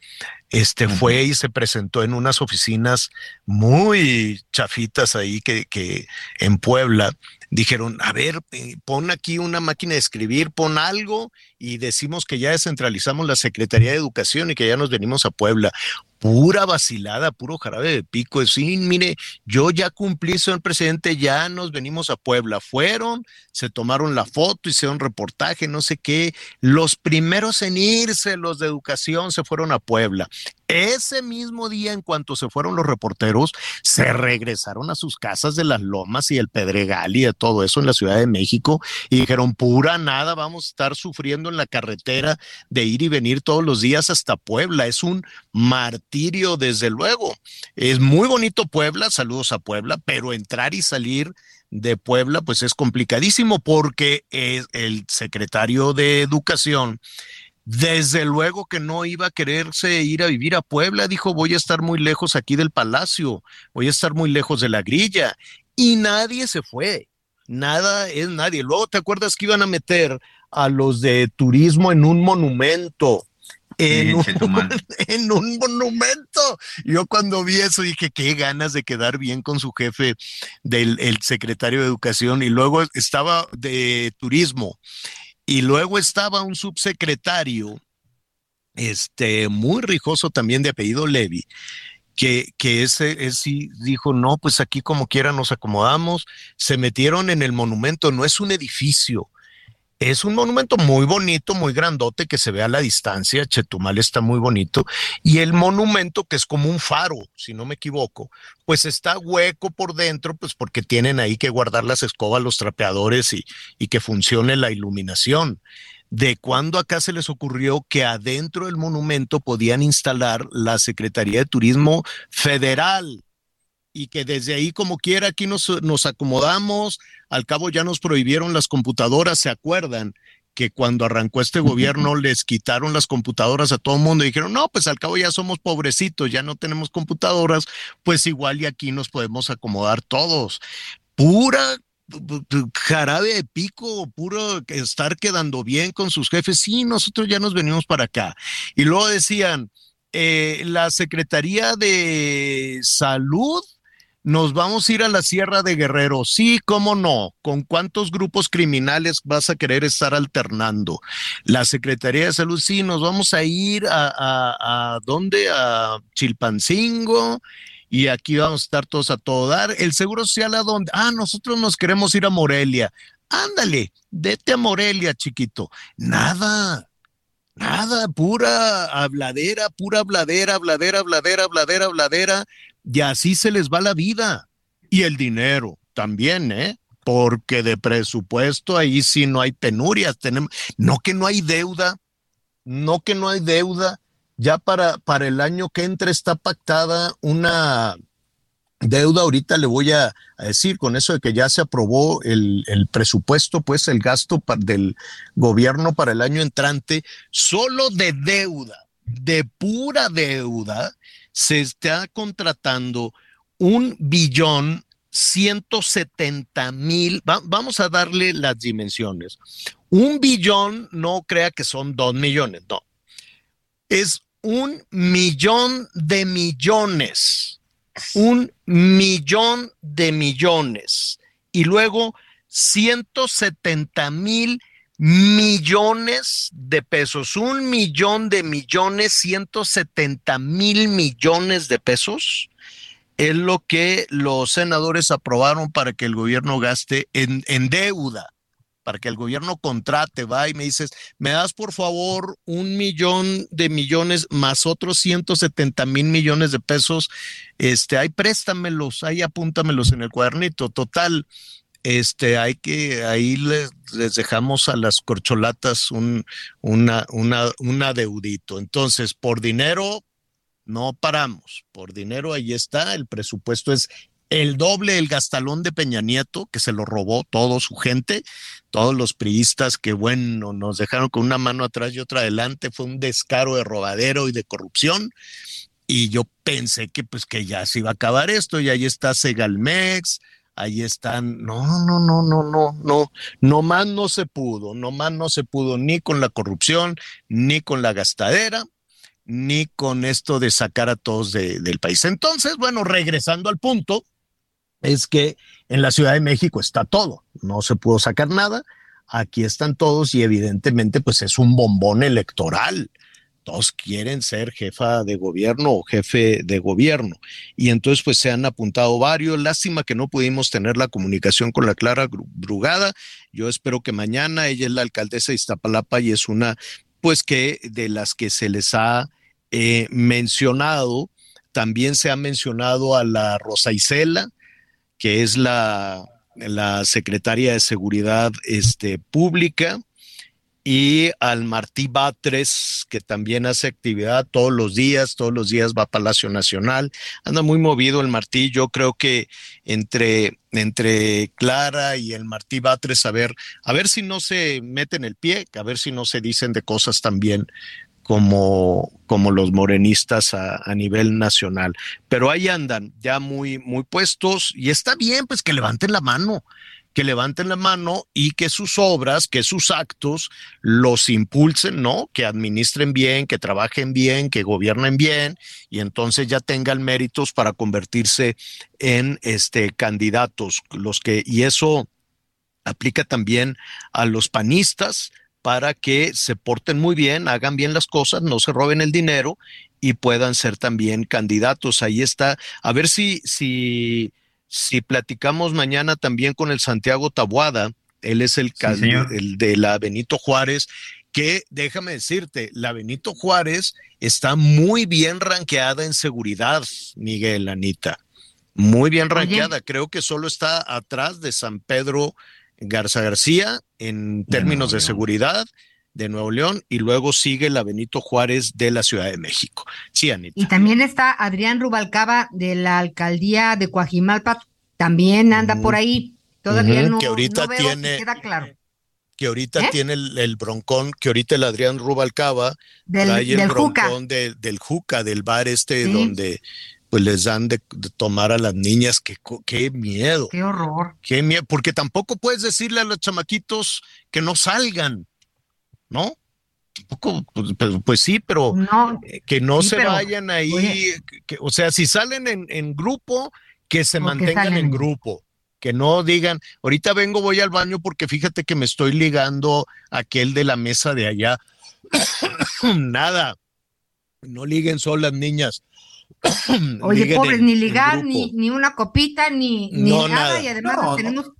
este fue y se presentó en unas oficinas muy chafitas ahí que, que en Puebla dijeron, a ver, eh, pon aquí una máquina de escribir, pon algo y decimos que ya descentralizamos la Secretaría de Educación y que ya nos venimos a Puebla pura vacilada, puro jarabe de pico. Sí, mire, yo ya cumplí, señor presidente, ya nos venimos a Puebla. Fueron, se tomaron la foto, hicieron reportaje, no sé qué. Los primeros en irse, los de educación, se fueron a Puebla. Ese mismo día, en cuanto se fueron los reporteros, se regresaron a sus casas de las Lomas y el Pedregal y de todo eso en la Ciudad de México y dijeron, pura nada, vamos a estar sufriendo en la carretera de ir y venir todos los días hasta Puebla. Es un martirio, desde luego. Es muy bonito Puebla, saludos a Puebla, pero entrar y salir de Puebla, pues es complicadísimo porque el secretario de Educación desde luego que no iba a quererse ir a vivir a Puebla, dijo, voy a estar muy lejos aquí del palacio, voy a estar muy lejos de la grilla. Y nadie se fue, nada es nadie. Luego te acuerdas que iban a meter a los de turismo en un monumento. En un, en un, monumento. Yo cuando vi eso dije, qué ganas de quedar bien con su jefe del el secretario de Educación y luego estaba de turismo y luego estaba un subsecretario, este, muy rijoso también de apellido Levy, que, que ese, ese, dijo, no, pues aquí como quiera nos acomodamos, se metieron en el monumento, no es un edificio, es un monumento muy bonito, muy grandote que se ve a la distancia. Chetumal está muy bonito. Y el monumento, que es como un faro, si no me equivoco, pues está hueco por dentro, pues porque tienen ahí que guardar las escobas, los trapeadores y, que funcione la iluminación. ¿De cuándo acá se les ocurrió que adentro del monumento podían instalar la Secretaría de Turismo Federal? Y que desde ahí como quiera aquí nos, nos acomodamos, al cabo ya nos prohibieron las computadoras, ¿se acuerdan? que cuando arrancó este gobierno les quitaron las computadoras a todo el mundo y dijeron, no, pues al cabo ya somos pobrecitos, ya no tenemos computadoras, pues igual y aquí nos podemos acomodar todos. Pura jarabe de pico, puro estar quedando bien con sus jefes. Sí, nosotros ya nos venimos para acá. Y luego decían, eh, la Secretaría de Salud nos vamos a ir a la Sierra de Guerrero. Sí, cómo no. ¿Con cuántos grupos criminales vas a querer estar alternando? La Secretaría de Salud, sí, nos vamos a ir a, a, dónde? A Chilpancingo. Y aquí vamos a estar todos a todo dar. El Seguro Social, ¿a dónde? Ah, nosotros nos queremos ir a Morelia. Ándale, vete a Morelia, chiquito. Nada, nada, pura habladera, pura habladera, habladera, habladera, habladera, habladera y así se les va la vida. Y el dinero también, ¿eh? Porque de presupuesto ahí sí no hay penurias. Tenemos, no que no hay deuda, no que no hay deuda. Ya para, para el año que entra está pactada una deuda. Ahorita le voy a, decir con eso de que ya se aprobó el, el presupuesto, pues el gasto del gobierno para el año entrante, solo de deuda, de pura deuda, se está contratando un billón 170 mil, vamos a darle las dimensiones. Un billón no crea que son dos millones, no. Es un millón de millones, un millón de millones. Y luego 170 mil millones de pesos, un millón de millones, 170 mil millones de pesos es lo que los senadores aprobaron para que el gobierno gaste en, en deuda, para que el gobierno contrate, va y me dices, me das por favor un millón de millones más otros 170 mil millones de pesos, este, ahí préstamelos, ahí apúntamelos en el cuadernito, total este, hay que, ahí les, dejamos a las corcholatas un, una, una, un adeudito. Entonces, por dinero no paramos, por dinero ahí está, el presupuesto es el doble el gastalón de Peña Nieto, que se lo robó todo su gente, todos los priistas que, bueno, nos dejaron con una mano atrás y otra adelante, fue un descaro de robadero y de corrupción. Y yo pensé que pues que ya se iba a acabar esto, y ahí está Segalmex, ahí están, no, no, no, no, no, no, no más no se pudo, no más no se pudo ni con la corrupción, ni con la gastadera, ni con esto de sacar a todos del país. Entonces, bueno, regresando al punto, es que en la Ciudad de México está todo, no se pudo sacar nada, aquí están todos y evidentemente pues es un bombón electoral. Todos quieren ser jefa de gobierno o jefe de gobierno. Y entonces pues se han apuntado varios. Lástima que no pudimos tener la comunicación con la Clara Brugada. Yo espero que mañana ella es la alcaldesa de Iztapalapa y es una pues que de las que se les ha eh, mencionado. También se ha mencionado a la Rosa Isela, que es la, la secretaria de Seguridad este, Pública, y al Martí Batres, que también hace actividad todos los días, todos los días va a Palacio Nacional. Anda muy movido el Martí. Yo creo que entre, entre Clara y el Martí Batres, a ver, a ver si no se meten el pie, a ver si no se dicen de cosas también como, como los morenistas a, nivel nacional. Pero ahí andan ya muy, muy puestos y está bien, pues que levanten la mano, que levanten la mano y que sus obras, que sus actos los impulsen, ¿no? Que administren bien, que trabajen bien, que gobiernen bien y entonces ya tengan méritos para convertirse en este candidatos, los que y eso aplica también a los panistas, para que se porten muy bien, hagan bien las cosas, no se roben el dinero y puedan ser también candidatos. Ahí está. A ver si, si, si platicamos mañana también con el Santiago Tabuada. Él es el, el de la Benito Juárez que déjame decirte, la Benito Juárez está muy bien ranqueada en seguridad, Miguel, Anita. Muy bien ranqueada. Creo que solo está atrás de San Pedro Garza García en términos de, seguridad de Nuevo León y luego sigue la Benito Juárez de la Ciudad de México. Sí, Anita. Y también está Adrián Rubalcaba de la alcaldía de Coajimalpa, también anda por ahí. Todavía no, que ahorita tiene, queda claro. Que ahorita ¿Eh? tiene el, broncón, que ahorita el Adrián Rubalcaba del, trae el broncón del Juca, del bar este donde pues les dan de, tomar a las niñas, qué, qué miedo. Qué horror. Qué miedo, porque tampoco puedes decirle a los chamaquitos que no salgan, ¿no? Tampoco, pues, pues, pues sí, pero eh, que no se vayan ahí, o sea, si salen en, grupo, que se mantengan en grupo que no digan, ahorita vengo, voy al baño porque fíjate que me estoy ligando a aquel de la mesa de allá. Nada, no liguen solas niñas, Oye, pobres, ni ligar, ni, ni una copita, ni, ni nada, y además tenemos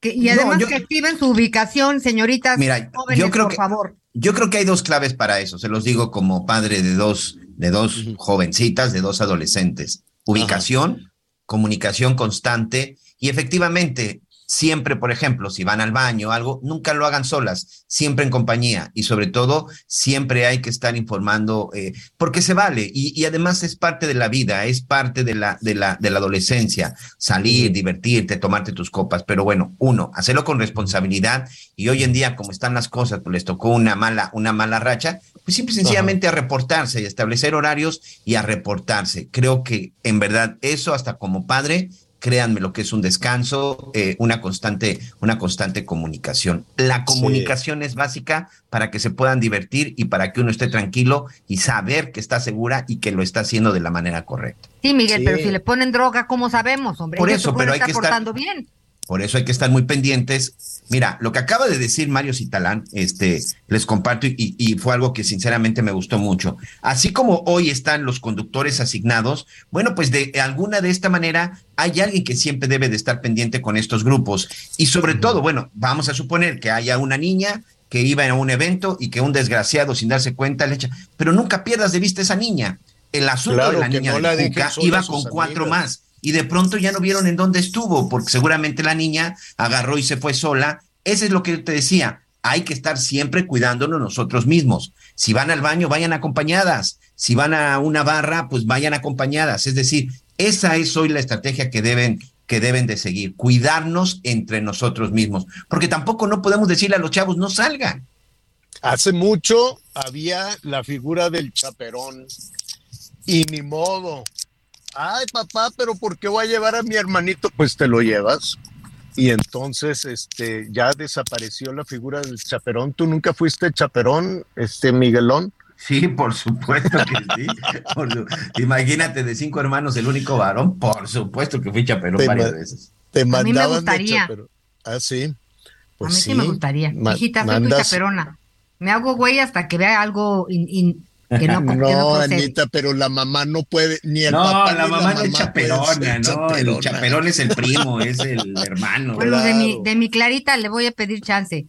que, y además que activen su ubicación, señoritas. Mira, yo creo por favor. Yo creo que hay dos claves para eso, se los digo como padre de dos, de dos jovencitas, de dos adolescentes. Ubicación, comunicación constante y efectivamente siempre, por ejemplo, si van al baño o algo, nunca lo hagan solas, siempre en compañía. Y sobre todo siempre hay que estar informando eh, porque se vale. Y, además es parte de la vida, es parte de la, de la, de la adolescencia, salir, divertirte, tomarte tus copas, pero bueno, uno, hacerlo con responsabilidad. Y hoy en día como están las cosas, pues les tocó una mala, una mala racha, pues simple y sencillamente a reportarse y establecer horarios y a reportarse. Creo que en verdad eso hasta como padre créanme lo que es un descanso, eh, una constante, una constante comunicación. La comunicación es básica para que se puedan divertir y para que uno esté tranquilo y saber que está segura y que lo está haciendo de la manera correcta. Sí, Miguel, pero si le ponen droga, ¿cómo sabemos, hombre? Por eso, pero hay que estar bien. Por eso hay que estar muy pendientes. Mira, lo que acaba de decir Mario Citalán, este, les comparto y, fue algo que sinceramente me gustó mucho. Así como hoy están los conductores asignados, bueno, pues de alguna de esta manera hay alguien que siempre debe de estar pendiente con estos grupos. Y sobre todo, bueno, vamos a suponer que haya una niña que iba a un evento y que un desgraciado sin darse cuenta le echa, pero nunca pierdas de vista esa niña. El asunto de la niña de iba con cuatro más y de pronto ya no vieron en dónde estuvo, porque seguramente la niña agarró y se fue sola. Ese es lo que te decía, hay que estar siempre cuidándonos nosotros mismos. Si van al baño, vayan acompañadas. Si van a una barra, pues vayan acompañadas. Es decir, esa es hoy la estrategia que deben que deben de seguir, cuidarnos entre nosotros mismos, porque tampoco no podemos decirle a los chavos no salgan. Hace mucho había la figura del chaperón y ni modo. Ay, papá, pero ¿por qué voy a llevar a mi hermanito? Pues te lo llevas. Y entonces este ya desapareció la figura del chaperón. ¿Tú nunca fuiste chaperón, este Miguelón? Sí, por supuesto que sí. Imagínate, de cinco hermanos, el único varón, por supuesto que fui chaperón varias veces. Te A mí me mandaban gustaría. de chaperón. Ah, sí. Pues a mí sí, sí. me gustaría. Ma- Hijita, soy tu chaperona. Me hago güey hasta que vea algo in- in- que no, que no No. Anita, pero la mamá no puede, ni el No, papá la ni mamá no es chaperona, ser no, el chaperón es el primo, es el hermano. Bueno, de, mi, claro. de mi Clarita le voy a pedir chance.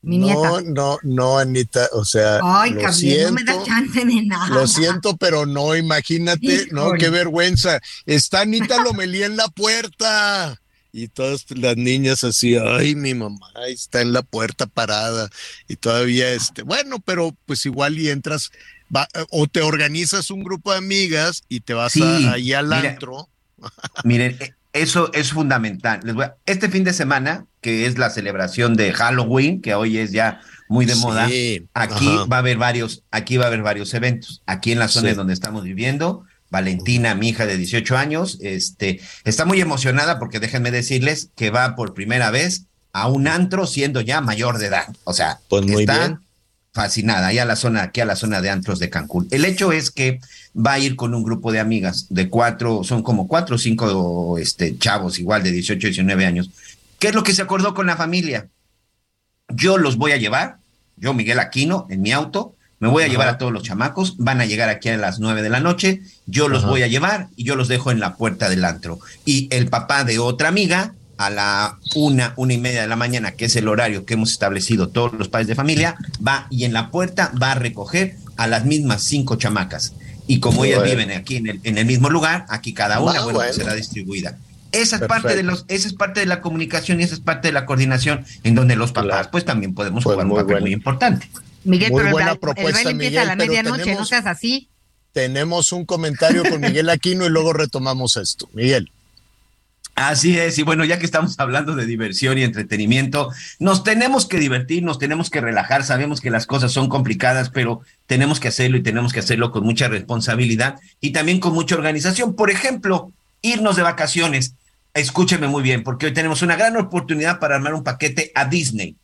Mi nieta. No, no, no, Anita, o sea, Ay, lo Javier, no me da siento, chance de nada. Lo siento, pero no, imagínate, no, qué vergüenza. Está Anita Lomelí en la puerta. Y todas las niñas así, ay, mi mamá está en la puerta parada. Y todavía, este, bueno, pero pues igual y entras, va- o te organizas un grupo de amigas y te vas Sí, a- ahí al mira, antro. Miren, eso es fundamental. Les voy a- este fin de semana, que es la celebración de Halloween, que hoy es ya muy de Sí, moda, aquí ajá. va a haber varios, aquí va a haber varios eventos. Aquí en la zona Sí. en donde estamos viviendo, Valentina, mi hija de 18 años, este, está muy emocionada porque déjenme decirles que va por primera vez a un antro siendo ya mayor de edad. O sea, Pues muy está bien. Fascinada, ahí a la zona, aquí a la zona de antros de Cancún. El hecho es que va a ir con un grupo de amigas de cuatro, son como cuatro o cinco este, chavos igual de 18, 19 años. ¿Qué es lo que se acordó con la familia? Yo los voy a llevar, yo Miguel Aquino, en mi auto, me voy a Ajá. llevar a todos los chamacos, van a llegar aquí a las nueve de la noche, yo los Ajá. voy a llevar y yo los dejo en la puerta del antro. Y el papá de otra amiga, a la una, una y media de la mañana, que es el horario que hemos establecido todos los padres de familia, va y en la puerta va a recoger a las mismas cinco chamacas. Y como ellas Bueno. viven aquí en el, en el mismo lugar, aquí cada una, Ah, bueno, pues bueno. será distribuida. Esa es parte de los, esa es parte de la comunicación y esa es parte de la coordinación, en donde los papás, Claro. pues también podemos Pues jugar un muy papel bueno. muy importante. Miguel, Muy pero el, buena el propuesta, baile empieza a la medianoche, no seas así. Tenemos un comentario con Miguel Aquino y luego retomamos esto. Miguel. Así es, y bueno, ya que estamos hablando de diversión y entretenimiento, nos tenemos que divertir, nos tenemos que relajar, sabemos que las cosas son complicadas, pero tenemos que hacerlo y tenemos que hacerlo con mucha responsabilidad y también con mucha organización. Por ejemplo, irnos de vacaciones. Escúcheme muy bien, porque hoy tenemos una gran oportunidad para armar un paquete a Disney.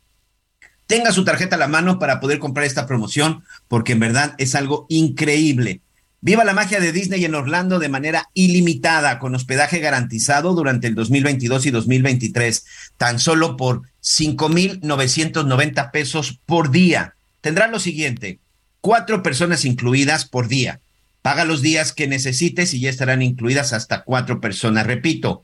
Tenga su tarjeta a la mano para poder comprar esta promoción, porque en verdad es algo increíble. Viva la magia de Disney en Orlando de manera ilimitada, con hospedaje garantizado durante el 2022 y 2023, tan solo por 5,990 pesos por día. Tendrán lo siguiente, cuatro personas incluidas por día. Paga los días que necesites y ya estarán incluidas hasta cuatro personas. Repito,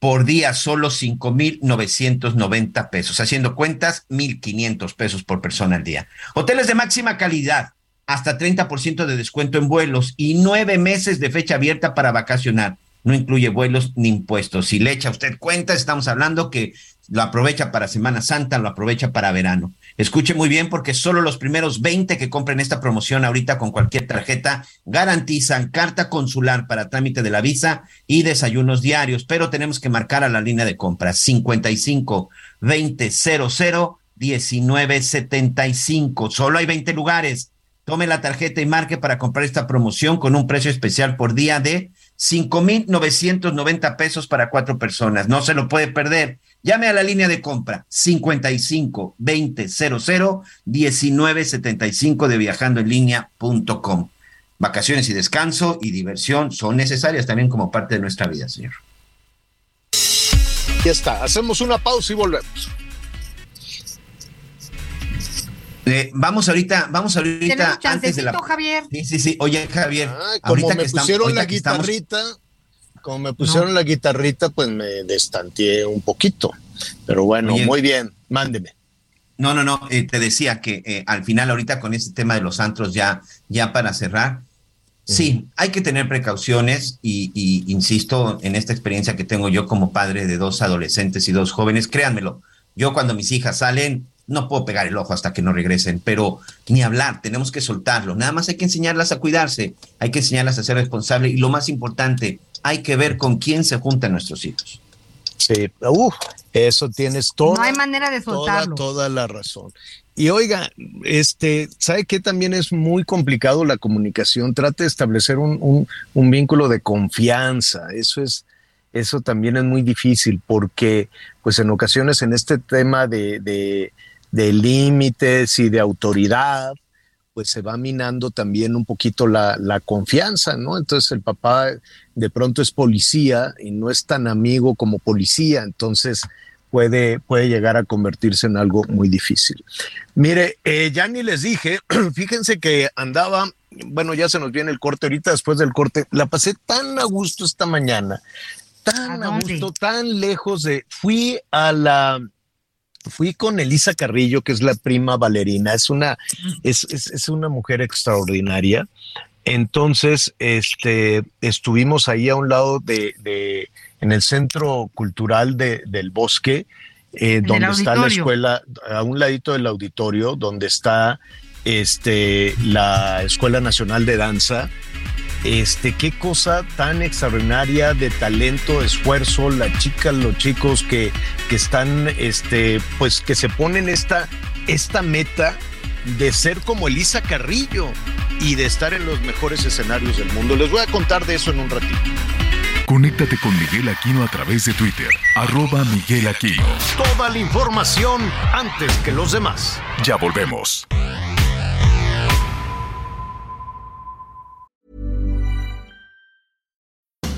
por día solo 5,990 pesos. Haciendo cuentas, 1,500 pesos por persona al día. Hoteles de máxima calidad, hasta 30% de descuento en vuelos y nueve meses de fecha abierta para vacacionar. No incluye vuelos ni impuestos. Si le echa usted cuenta, estamos hablando que lo aprovecha para Semana Santa, lo aprovecha para verano. Escuche muy bien porque solo los primeros 20 que compren esta promoción ahorita con cualquier tarjeta garantizan carta consular para trámite de la visa y desayunos diarios, pero tenemos que marcar a la línea de compras 55 20 00 19 75. Solo hay 20 lugares. Tome la tarjeta y marque para comprar esta promoción con un precio especial por día de 5,990 pesos para cuatro personas. No se lo puede perder. Llame a la línea de compra 55 20 00 19 75 de viajandoenlinea.com. Vacaciones y descanso y diversión son necesarias también como parte de nuestra vida, señor. Ya está, hacemos una pausa y volvemos. Eh, vamos ahorita, vamos ahorita antes de la. Javier. Sí, sí, sí. Oye, Javier, como ahorita me que estamos- pusieron ahorita la estamos- guitarrita, como me pusieron la guitarrita, pues me destanteé un poquito. Pero bueno, Oye. muy bien, mándeme. No, no, no, eh, te decía que eh, al final ahorita con este tema de los antros ya, ya para cerrar, sí, hay que tener precauciones y, y insisto en esta experiencia que tengo yo como padre de dos adolescentes y dos jóvenes, créanmelo, yo cuando mis hijas salen no puedo pegar el ojo hasta que no regresen, pero ni hablar, tenemos que soltarlo, nada más hay que enseñarlas a cuidarse, hay que enseñarlas a ser responsables y lo más importante, hay que ver con quién se juntan nuestros hijos. Sí, uf, eso tienes todo. No hay manera de soltarlo. Toda, toda la razón. Y oiga, este, ¿sabe qué también es muy complicado la comunicación? Trate de establecer un, un, vínculo de confianza. Eso es, eso también es muy difícil porque, pues en ocasiones en este tema de, de, de límites y de autoridad, pues se va minando también un poquito la, la, confianza, ¿no? Entonces el papá de pronto es policía y no es tan amigo como policía, entonces puede, puede llegar a convertirse en algo muy difícil. Mire, eh, ya ni les dije, fíjense que andaba, bueno, ya se nos viene el corte ahorita, después del corte, la pasé tan a gusto esta mañana, tan a, gusto, tan lejos de, fui a la, fui con Elisa Carrillo, que es la prima Valerina, es una, es, es, es una mujer extraordinaria. Entonces, este, estuvimos ahí a un lado de, de en el Centro Cultural de, del Bosque, eh, donde está la escuela, a un ladito del auditorio, donde está este, la Escuela Nacional de Danza. Este, qué cosa tan extraordinaria de talento, esfuerzo, las chicas, los chicos que, que están, este, pues que se ponen esta, esta meta de ser como Elisa Carrillo y de estar en los mejores escenarios del mundo. Les voy a contar de eso en un ratito. Conéctate con Miguel Aquino a través de Twitter, arroba Miguel Aquino. Toda la información antes que los demás. Ya volvemos.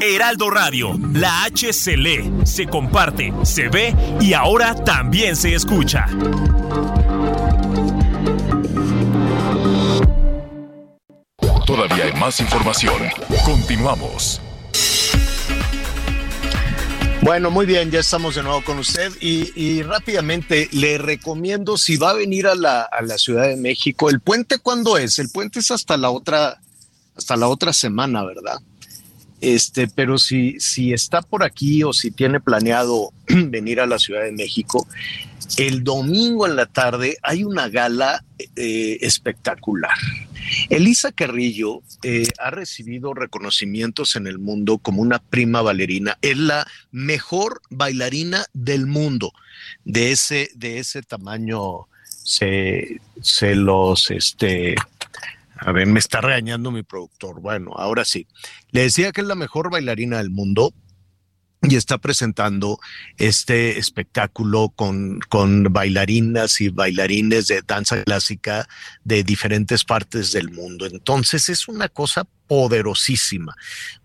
Heraldo Radio, la H se lee, se comparte, se ve y ahora también se escucha. Todavía hay más información. Continuamos. Bueno, muy bien, ya estamos de nuevo con usted y, rápidamente le recomiendo si va a venir a la, a la Ciudad de México, el puente cuándo es? El puente es hasta la otra, hasta la otra semana, ¿verdad? Este, pero si, si está por aquí o si tiene planeado venir a la Ciudad de México, el domingo en la tarde hay una gala eh, espectacular. Elisa Carrillo eh, ha recibido reconocimientos en el mundo como una prima bailarina. Es la mejor bailarina del mundo. De ese, de ese tamaño se, se los, este, a ver, me está regañando mi productor. Bueno, ahora sí. Le decía que es la mejor bailarina del mundo y está presentando este espectáculo con, con bailarinas y bailarines de danza clásica de diferentes partes del mundo. Entonces es una cosa poderosísima.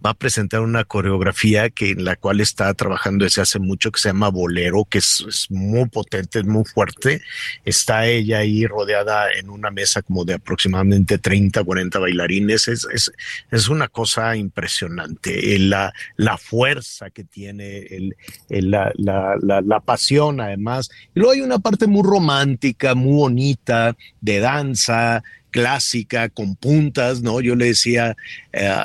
Va a presentar una coreografía que en la cual está trabajando desde hace mucho que se llama Bolero, que es, muy potente, es muy fuerte. Está ella ahí rodeada en una mesa como de aproximadamente 30, 40 bailarines. Es, es, es una cosa impresionante. La, la fuerza que tiene, el, la, la, la, la pasión además. Y luego hay una parte muy romántica, muy bonita de danza, clásica, con puntas, ¿no? Yo le decía, eh,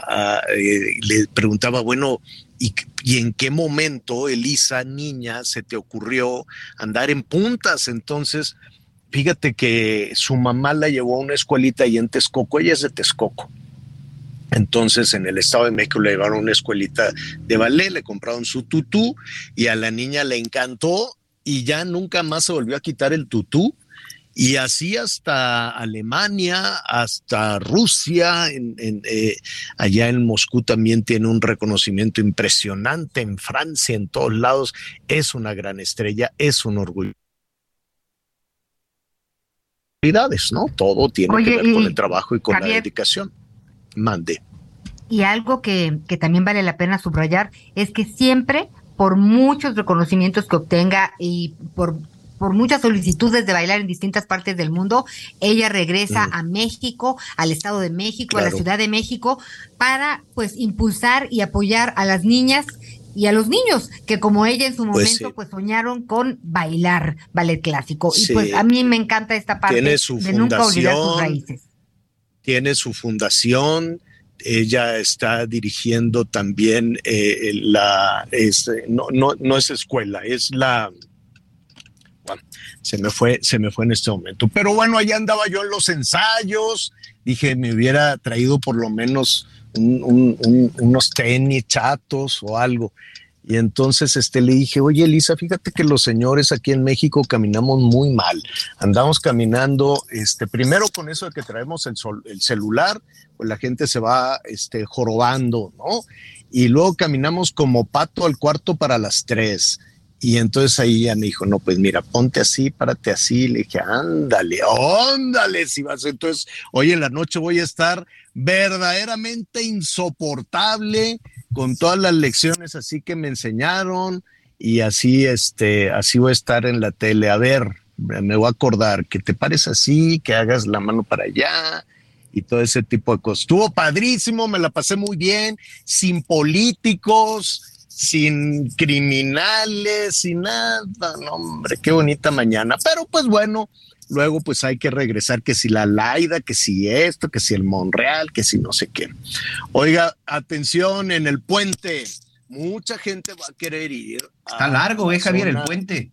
eh, le preguntaba, bueno, ¿y, ¿y, en qué momento, Elisa, niña, se te ocurrió andar en puntas? Entonces, fíjate que su mamá la llevó a una escuelita ahí en Texcoco, ella es de Texcoco. Entonces en el Estado de México le llevaron una escuelita de ballet, le compraron su tutú y a la niña le encantó y ya nunca más se volvió a quitar el tutú y así hasta Alemania, hasta Rusia, eh, allá en Moscú también tiene un reconocimiento impresionante, en Francia, en todos lados, es una gran estrella, es un orgullo. ¿no? Todo tiene que ver con el trabajo y con la dedicación. Mande. Y algo que, que también vale la pena subrayar es que siempre, por muchos reconocimientos que obtenga y por por muchas solicitudes de bailar en distintas partes del mundo, ella regresa a México, al Estado de México, a la Ciudad de México, para pues impulsar y apoyar a las niñas y a los niños que como ella en su Pues momento sí. pues, soñaron con bailar ballet clásico y pues a mí me encanta esta parte Tiene su de nunca olvidar sus fundación. raíces. tiene su fundación, ella está dirigiendo también eh, la, es, no, no, no es escuela, es la, se me fue, se me fue en este momento. Pero bueno, allá andaba yo en los ensayos, dije, me hubiera traído por lo menos un- unos tenis chatos o algo. Y entonces este, le dije, oye Elisa, fíjate que los señores aquí en México caminamos muy mal. Andamos caminando, este, primero con eso de que traemos el, sol- el celular, pues la gente se va este, jorobando, ¿no? Y luego caminamos como pato al cuarto para las tres. Y entonces ahí ya me dijo, no, pues mira, ponte así, párate así. Le dije, ándale, ándale, si vas. Entonces, hoy en la noche voy a estar verdaderamente insoportable con todas las lecciones así que me enseñaron y así, este, así voy a estar en la tele. A ver, me voy a acordar que te pares así, que hagas la mano para allá y todo ese tipo de cosas. Estuvo padrísimo, me la pasé muy bien, sin políticos, sin criminales, sin nada. No, hombre, qué bonita mañana. Pero pues bueno, luego pues hay que regresar, que si la Laida, que si esto, que si el Monreal, que si no sé qué. Oiga, atención en el puente. Mucha gente va a querer ir. Está largo, eh, Javier, el puente.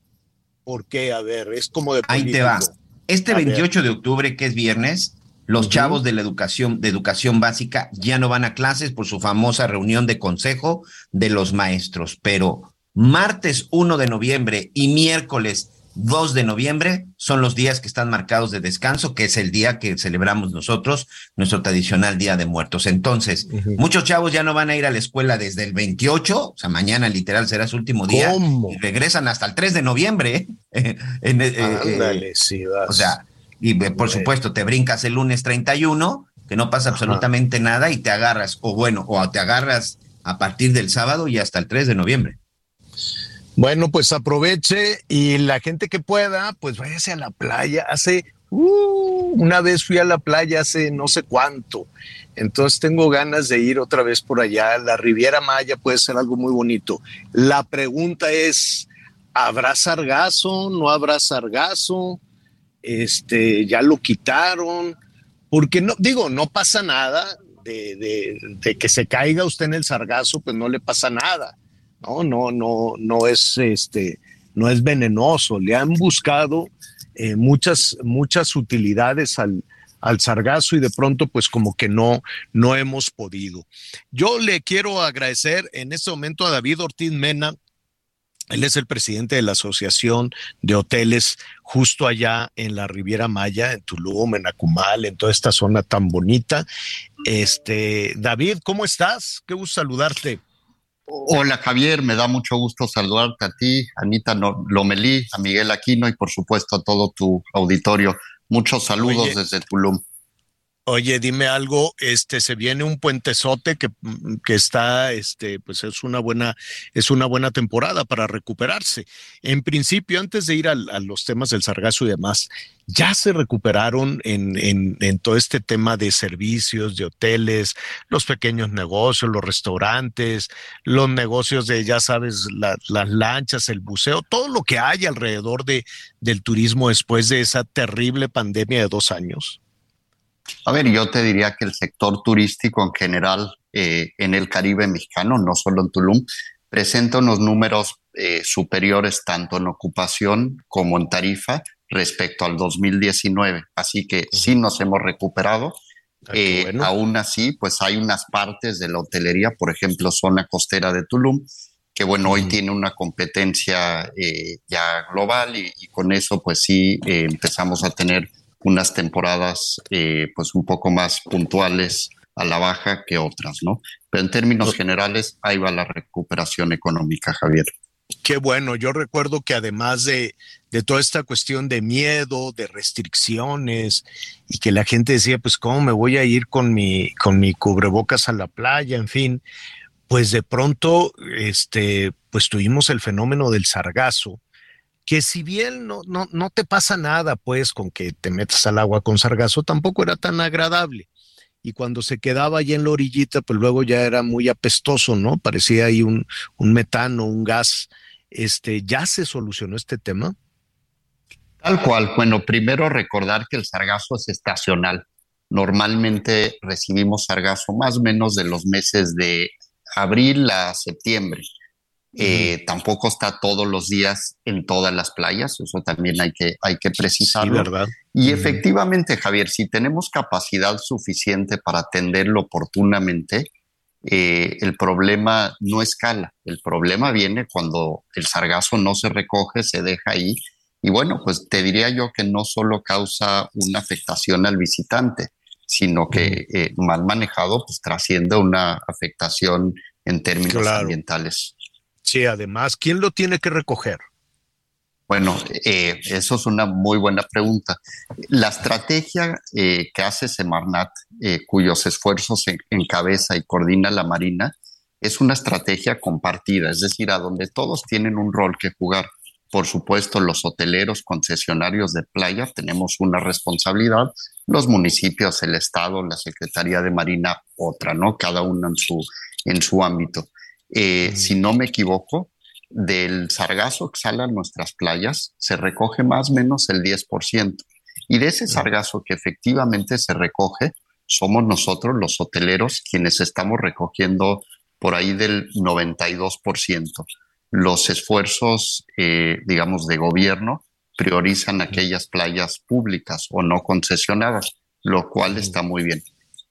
¿Por qué? A ver, es como de Ahí te va. político. Este A ver. 28 de octubre, que es viernes, los chavos de la educación, de educación básica ya no van a clases por su famosa reunión de consejo de los maestros. Pero martes 1 de noviembre y miércoles 2 de noviembre son los días que están marcados de descanso, que es el día que celebramos nosotros, nuestro tradicional Día de Muertos. Entonces, muchos chavos ya no van a ir a la escuela desde el 28, o sea, mañana literal será su último día, ¿Cómo? y regresan hasta el 3 de noviembre. ¿eh? En- eh, eh, o sea, y por supuesto, te brincas el lunes 31, que no pasa absolutamente nada, y te agarras, o bueno, o te agarras a partir del sábado y hasta el 3 de noviembre. Bueno, pues aproveche y la gente que pueda, pues váyase a la playa. Hace uh, una vez fui a la playa hace no sé cuánto. Entonces tengo ganas de ir otra vez por allá. La Riviera Maya puede ser algo muy bonito. La pregunta es, ¿habrá sargazo? ¿No habrá sargazo? Este, ya lo quitaron. Porque no, digo, no pasa nada de, de- que se caiga usted en el sargazo, pues no le pasa nada. No, no, no, no es este, no es venenoso. Le han buscado eh, muchas, muchas utilidades al, al sargazo y de pronto, pues como que no, no hemos podido. Yo le quiero agradecer en este momento a David Ortiz Mena. Él es el presidente de la Asociación de Hoteles justo allá en la Riviera Maya, en Tulum, en Acumal, en toda esta zona tan bonita. Este, David, ¿cómo estás? Qué gusto saludarte. Hola Javier, me da mucho gusto saludarte a ti, Anita Lomelí, a Miguel Aquino y por supuesto a todo tu auditorio. Muchos saludos Oye. desde Tulum. Oye, dime algo, este se viene un puentezote que, mm, que está, este, pues es una buena, es una buena temporada para recuperarse. En principio, antes de ir a, los temas del sargazo y demás, ya se recuperaron en, en, en todo este tema de servicios, de hoteles, los pequeños negocios, los restaurantes, los negocios de, ya sabes, la- las lanchas, el buceo, todo lo que hay alrededor de, del turismo después de esa terrible pandemia de dos años. A ver, yo te diría que el sector turístico en general eh, en el Caribe mexicano, no solo en Tulum, presenta unos números eh, superiores tanto en ocupación como en tarifa respecto al 2019. Así que sí nos hemos recuperado. Eh, Aún así, pues hay unas partes de la hotelería, por ejemplo, zona costera de Tulum, que bueno, hoy tiene una competencia eh, ya global y, y con eso pues sí eh, empezamos a tener unas temporadas eh, pues un poco más puntuales a la baja que otras, ¿no? Pero en términos generales, ahí va la recuperación económica, Javier. Qué bueno, yo recuerdo que además de, de toda esta cuestión de miedo, de restricciones, y que la gente decía, pues, ¿cómo me voy a ir con mi, con mi cubrebocas a la playa? En fin, pues de pronto, este, pues tuvimos el fenómeno del sargazo, que si bien no, no, no te pasa nada, pues, con que te metas al agua con sargazo, tampoco era tan agradable. Y cuando se quedaba allí en la orillita, pues luego ya era muy apestoso, ¿no? Parecía ahí un, un metano, un gas. Este, ¿Ya se solucionó este tema? Tal cual. Bueno, primero recordar que el sargazo es estacional. Normalmente recibimos sargazo más o menos de los meses de abril a septiembre. Eh, tampoco está todos los días en todas las playas, eso también hay que, hay que precisarlo. ¿verdad? Y efectivamente, Javier, si tenemos capacidad suficiente para atenderlo oportunamente, eh, el problema no escala. El problema viene cuando el sargazo no se recoge, se deja ahí. Y bueno, pues te diría yo que no solo causa una afectación al visitante, sino que eh, mal manejado, pues trasciende una afectación en términos ambientales. Sí, además, ¿quién lo tiene que recoger? Bueno, eh, eso es una muy buena pregunta. La estrategia eh, que hace Semarnat, eh, cuyos esfuerzos encabeza y coordina la Marina, es una estrategia compartida, es decir, a donde todos tienen un rol que jugar. Por supuesto, los hoteleros, concesionarios de playa, tenemos una responsabilidad, los municipios, el Estado, la Secretaría de Marina, otra, ¿no? Cada uno en su, en su ámbito. Eh, si no me equivoco, del sargazo que sale a nuestras playas se recoge más o menos el 10%. Y de ese sargazo que efectivamente se recoge, somos nosotros los hoteleros quienes estamos recogiendo por ahí del 92%. Los esfuerzos, eh, digamos, de gobierno priorizan aquellas playas públicas o no concesionadas, lo cual está muy bien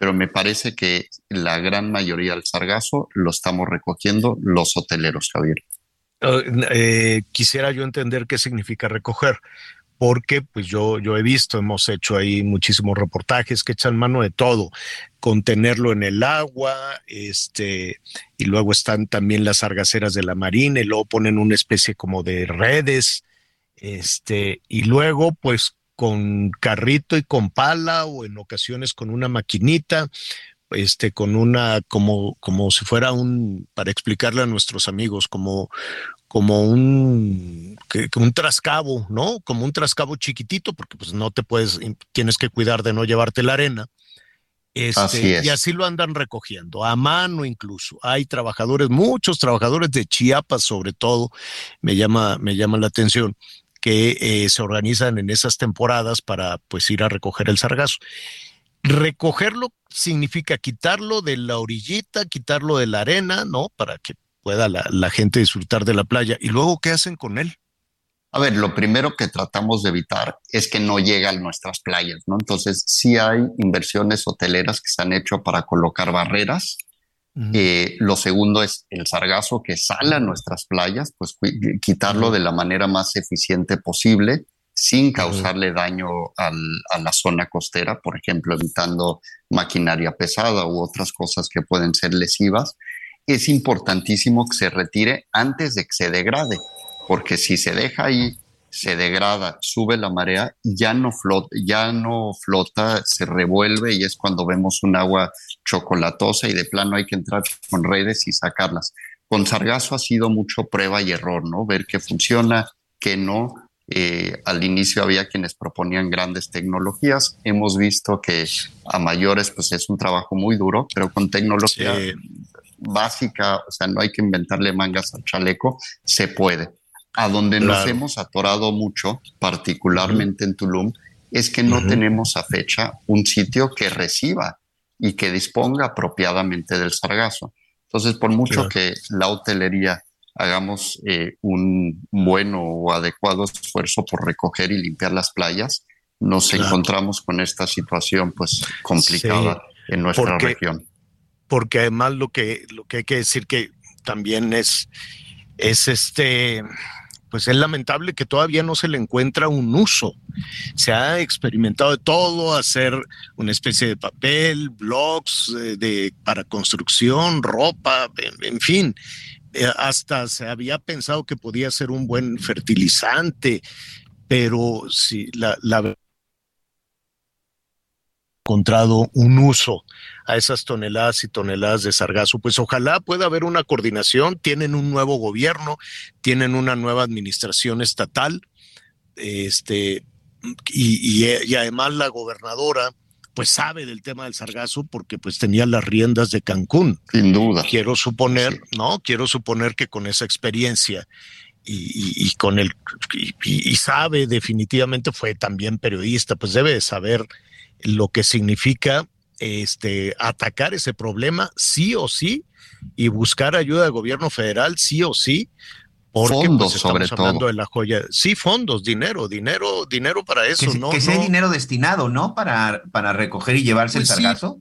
pero me parece que la gran mayoría del sargazo lo estamos recogiendo los hoteleros, Javier. Uh, eh, quisiera yo entender qué significa recoger, porque pues yo, yo he visto, hemos hecho ahí muchísimos reportajes que echan mano de todo, contenerlo en el agua, este, y luego están también las argaceras de la marina, y luego ponen una especie como de redes, este, y luego pues con carrito y con pala o en ocasiones con una maquinita, este, con una, como, como si fuera un, para explicarle a nuestros amigos, como, como un, que, un trascabo, ¿no? Como un trascabo chiquitito, porque pues no te puedes, tienes que cuidar de no llevarte la arena. Este, y así lo andan recogiendo, a mano incluso. Hay trabajadores, muchos trabajadores de Chiapas sobre todo, me llama, me llama la atención, que eh, se organizan en esas temporadas para pues ir a recoger el sargazo. Recogerlo significa quitarlo de la orillita, quitarlo de la arena, ¿no? Para que pueda la, la gente disfrutar de la playa. ¿Y luego qué hacen con él? A ver, lo primero que tratamos de evitar es que no llegue a nuestras playas, ¿no? Entonces, sí hay inversiones hoteleras que se han hecho para colocar barreras eh, lo segundo es el sargazo que sale a nuestras playas, pues quitarlo de la manera más eficiente posible sin causarle daño a la zona costera, por ejemplo, evitando maquinaria pesada u otras cosas que pueden ser lesivas. Es importantísimo que se retire antes de que se degrade, porque si se deja ahí se degrada, sube la marea, ya no flota, ya no flota, se revuelve y es cuando vemos un agua chocolatosa y de plano hay que entrar con redes y sacarlas. Con sargazo ha sido mucho prueba y error, ¿no? Ver qué funciona, qué no. Eh, al inicio había quienes proponían grandes tecnologías. Hemos visto que a mayores pues es un trabajo muy duro, pero con tecnología básica, o sea, no hay que inventarle mangas al chaleco, se puede. A donde nos hemos atorado mucho, particularmente en Tulum, es que no tenemos a fecha un sitio que reciba y que disponga apropiadamente del sargazo. Entonces, por mucho que la hotelería hagamos eh, un bueno o adecuado esfuerzo por recoger y limpiar las playas, nos encontramos con esta situación pues complicada en nuestra región. Porque además lo que, lo que hay que decir que también es, es este pues es lamentable que todavía no se le encuentra un uso. Se ha experimentado de todo, hacer una especie de papel, blogs eh, de, para construcción, ropa, en, fin. Eh, hasta se había pensado que podía ser un buen fertilizante, pero si la, la encontrado un uso a esas toneladas y toneladas de sargazo. Pues ojalá pueda haber una coordinación. Tienen un nuevo gobierno, tienen una nueva administración estatal, este, y, y, además la gobernadora pues sabe del tema del sargazo porque pues tenía las riendas de Cancún. Sin duda. Quiero suponer, ¿no? Quiero suponer que con esa experiencia y, y con el y, sabe definitivamente fue también periodista, pues debe de saber lo que significa este atacar ese problema sí o sí y buscar ayuda del gobierno federal sí o sí porque, pues, fondos, sobre todo. De la joya. Sí, fondos, dinero, dinero, dinero para eso, que, ¿no? Que sea dinero destinado, ¿no? Para, para recoger y llevarse el pues sargazo.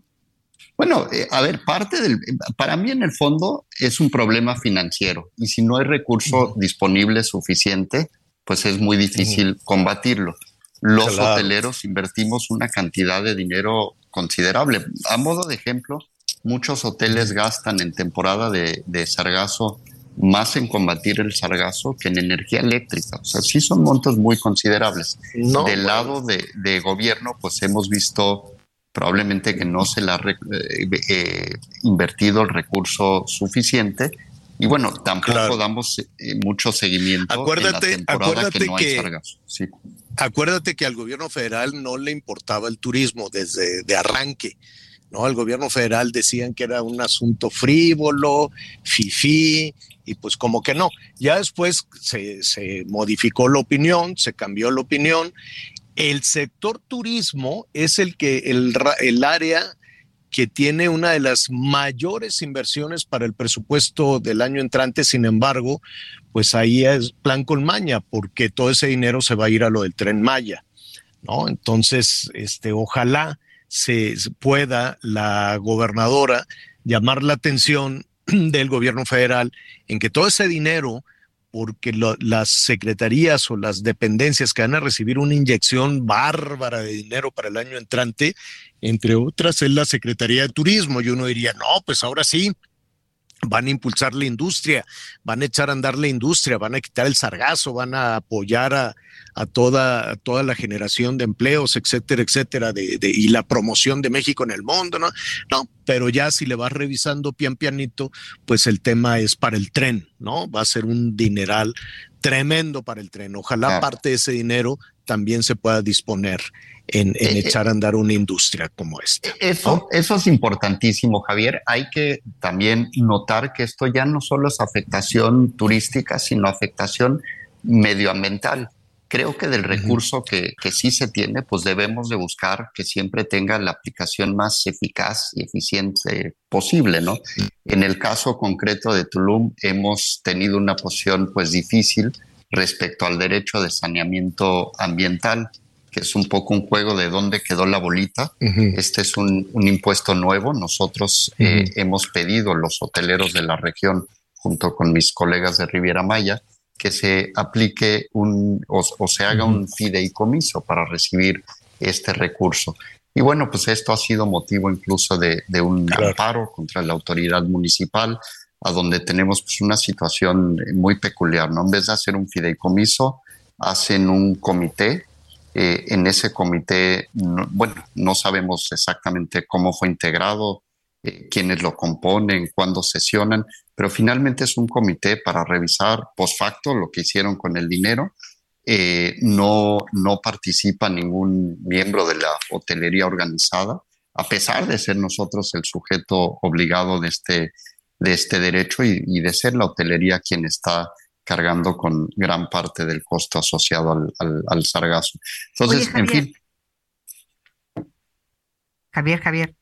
Bueno, eh, a ver, parte del, para mí en el fondo es un problema financiero y si no hay recurso disponible suficiente, pues es muy difícil combatirlo. Los hoteleros invertimos una cantidad de dinero considerable. A modo de ejemplo, muchos hoteles gastan en temporada de, de sargazo más en combatir el sargazo que en energía eléctrica. O sea, sí son montos muy considerables. Del lado de, de, gobierno, pues hemos visto probablemente que no se le ha eh, eh, invertido el recurso suficiente. Y bueno, tampoco damos eh, mucho seguimiento acuérdate, en la temporada que no hay sargazo. Acuérdate que al gobierno federal no le importaba el turismo desde de arranque. ¿no? Al gobierno federal decían que era un asunto frívolo, fifí, y pues como que no. Ya después se, se modificó la opinión, se cambió la opinión. El sector turismo es el que el, el área que tiene una de las mayores inversiones para el presupuesto del año entrante, sin embargo, pues ahí es plan con maña, porque todo ese dinero se va a ir a lo del tren Maya, ¿no? Entonces, este, ojalá se pueda la gobernadora llamar la atención del gobierno federal en que todo ese dinero, porque lo, las secretarías o las dependencias que van a recibir una inyección bárbara de dinero para el año entrante, entre otras es la Secretaría de Turismo, y uno diría, no, pues ahora sí, van a impulsar la industria, van a echar a andar la industria, van a quitar el sargazo, van a apoyar a, a toda, toda la generación de empleos, etcétera, etcétera, de, de, y la promoción de México en el mundo, ¿no? No, pero ya si le vas revisando pian pianito, pues el tema es para el tren, ¿no? Va a ser un dineral tremendo para el tren. Ojalá parte de ese dinero también se pueda disponer en, en eh, echar a andar una industria como esta. Eso, eso es importantísimo, Javier. Hay que también notar que esto ya no solo es afectación turística, sino afectación medioambiental creo que del recurso que, que, sí se tiene, pues debemos de buscar que siempre tenga la aplicación más eficaz y eficiente posible, ¿no? En el caso concreto de Tulum hemos tenido una posición pues difícil respecto al derecho de saneamiento ambiental, que es un poco un juego de dónde quedó la bolita. Este es un, un, impuesto nuevo. Nosotros eh, hemos pedido los hoteleros de la región, junto con mis colegas de Riviera Maya, que se aplique un o, se haga un fideicomiso para recibir este recurso. Y bueno, pues esto ha sido motivo incluso de, un amparo contra la autoridad municipal, a donde tenemos pues una situación muy peculiar, ¿no? En vez de hacer un fideicomiso, hacen un comité. Eh, en ese comité, bueno, no sabemos exactamente cómo fue integrado, eh, quiénes lo componen, cuándo sesionan, pero finalmente es un comité para revisar post facto lo que hicieron con el dinero. Eh, no, no participa ningún miembro de la hotelería organizada, a pesar de ser nosotros el sujeto obligado de este, de este derecho y, y de ser la hotelería quien está cargando con gran parte del costo asociado al, al, al sargazo. Entonces, Oye, en fin. Javier, Javier.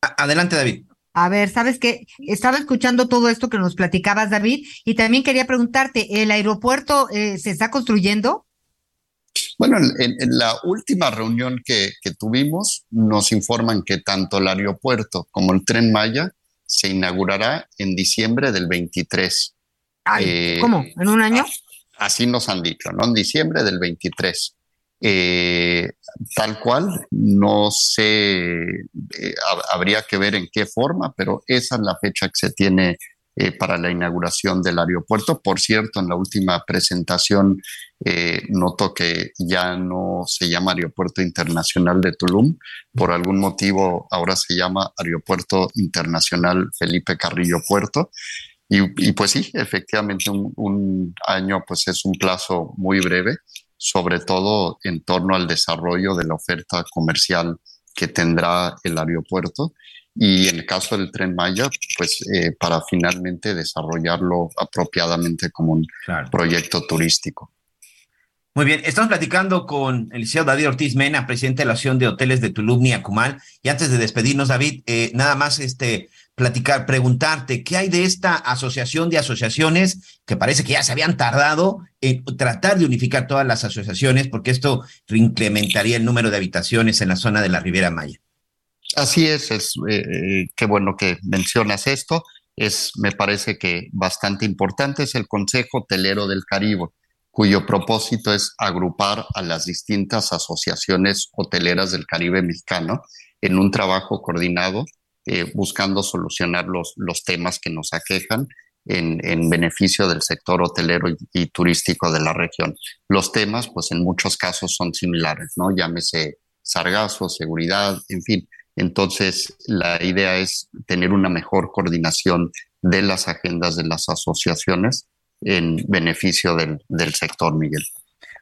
Adelante, David. A ver, ¿sabes qué? Estaba escuchando todo esto que nos platicabas, David, y también quería preguntarte, ¿el aeropuerto eh, se está construyendo? Bueno, en, en la última reunión que, que, tuvimos nos informan que tanto el aeropuerto como el tren Maya se inaugurará en diciembre del 23. Ay, eh, ¿Cómo? ¿En un año? Así nos han dicho, ¿no? En diciembre del 23. Eh, tal cual, no sé, eh, habría que ver en qué forma, pero esa es la fecha que se tiene eh, para la inauguración del aeropuerto. Por cierto, en la última presentación eh, noto que ya no se llama Aeropuerto Internacional de Tulum, por algún motivo ahora se llama Aeropuerto Internacional Felipe Carrillo Puerto. Y, pues sí, efectivamente un, un, año pues es un plazo muy breve, sobre todo en torno al desarrollo de la oferta comercial que tendrá el aeropuerto y en el caso del tren Maya, pues eh, para finalmente desarrollarlo apropiadamente como un proyecto turístico. Muy bien, estamos platicando con el liceo David Ortiz Mena, presidente de la Asociación de Hoteles de Tulum y Acumal. Y antes de despedirnos, David, eh, nada más este, platicar, preguntarte, ¿qué hay de esta asociación de asociaciones que parece que ya se habían tardado en tratar de unificar todas las asociaciones, porque esto incrementaría el número de habitaciones en la zona de la Ribera Maya? Así es, es eh, eh, qué bueno que mencionas esto. Es, me parece que bastante importante, es el Consejo Hotelero del Caribe, cuyo propósito es agrupar a las distintas asociaciones hoteleras del Caribe mexicano en un trabajo coordinado, eh, buscando solucionar los, los temas que nos aquejan en, en, beneficio del sector hotelero y, y, turístico de la región. Los temas, pues en muchos casos son similares, ¿no? Llámese sargazo, seguridad, en fin, entonces, la idea es tener una mejor coordinación de las agendas de las asociaciones en beneficio del, sector, Miguel.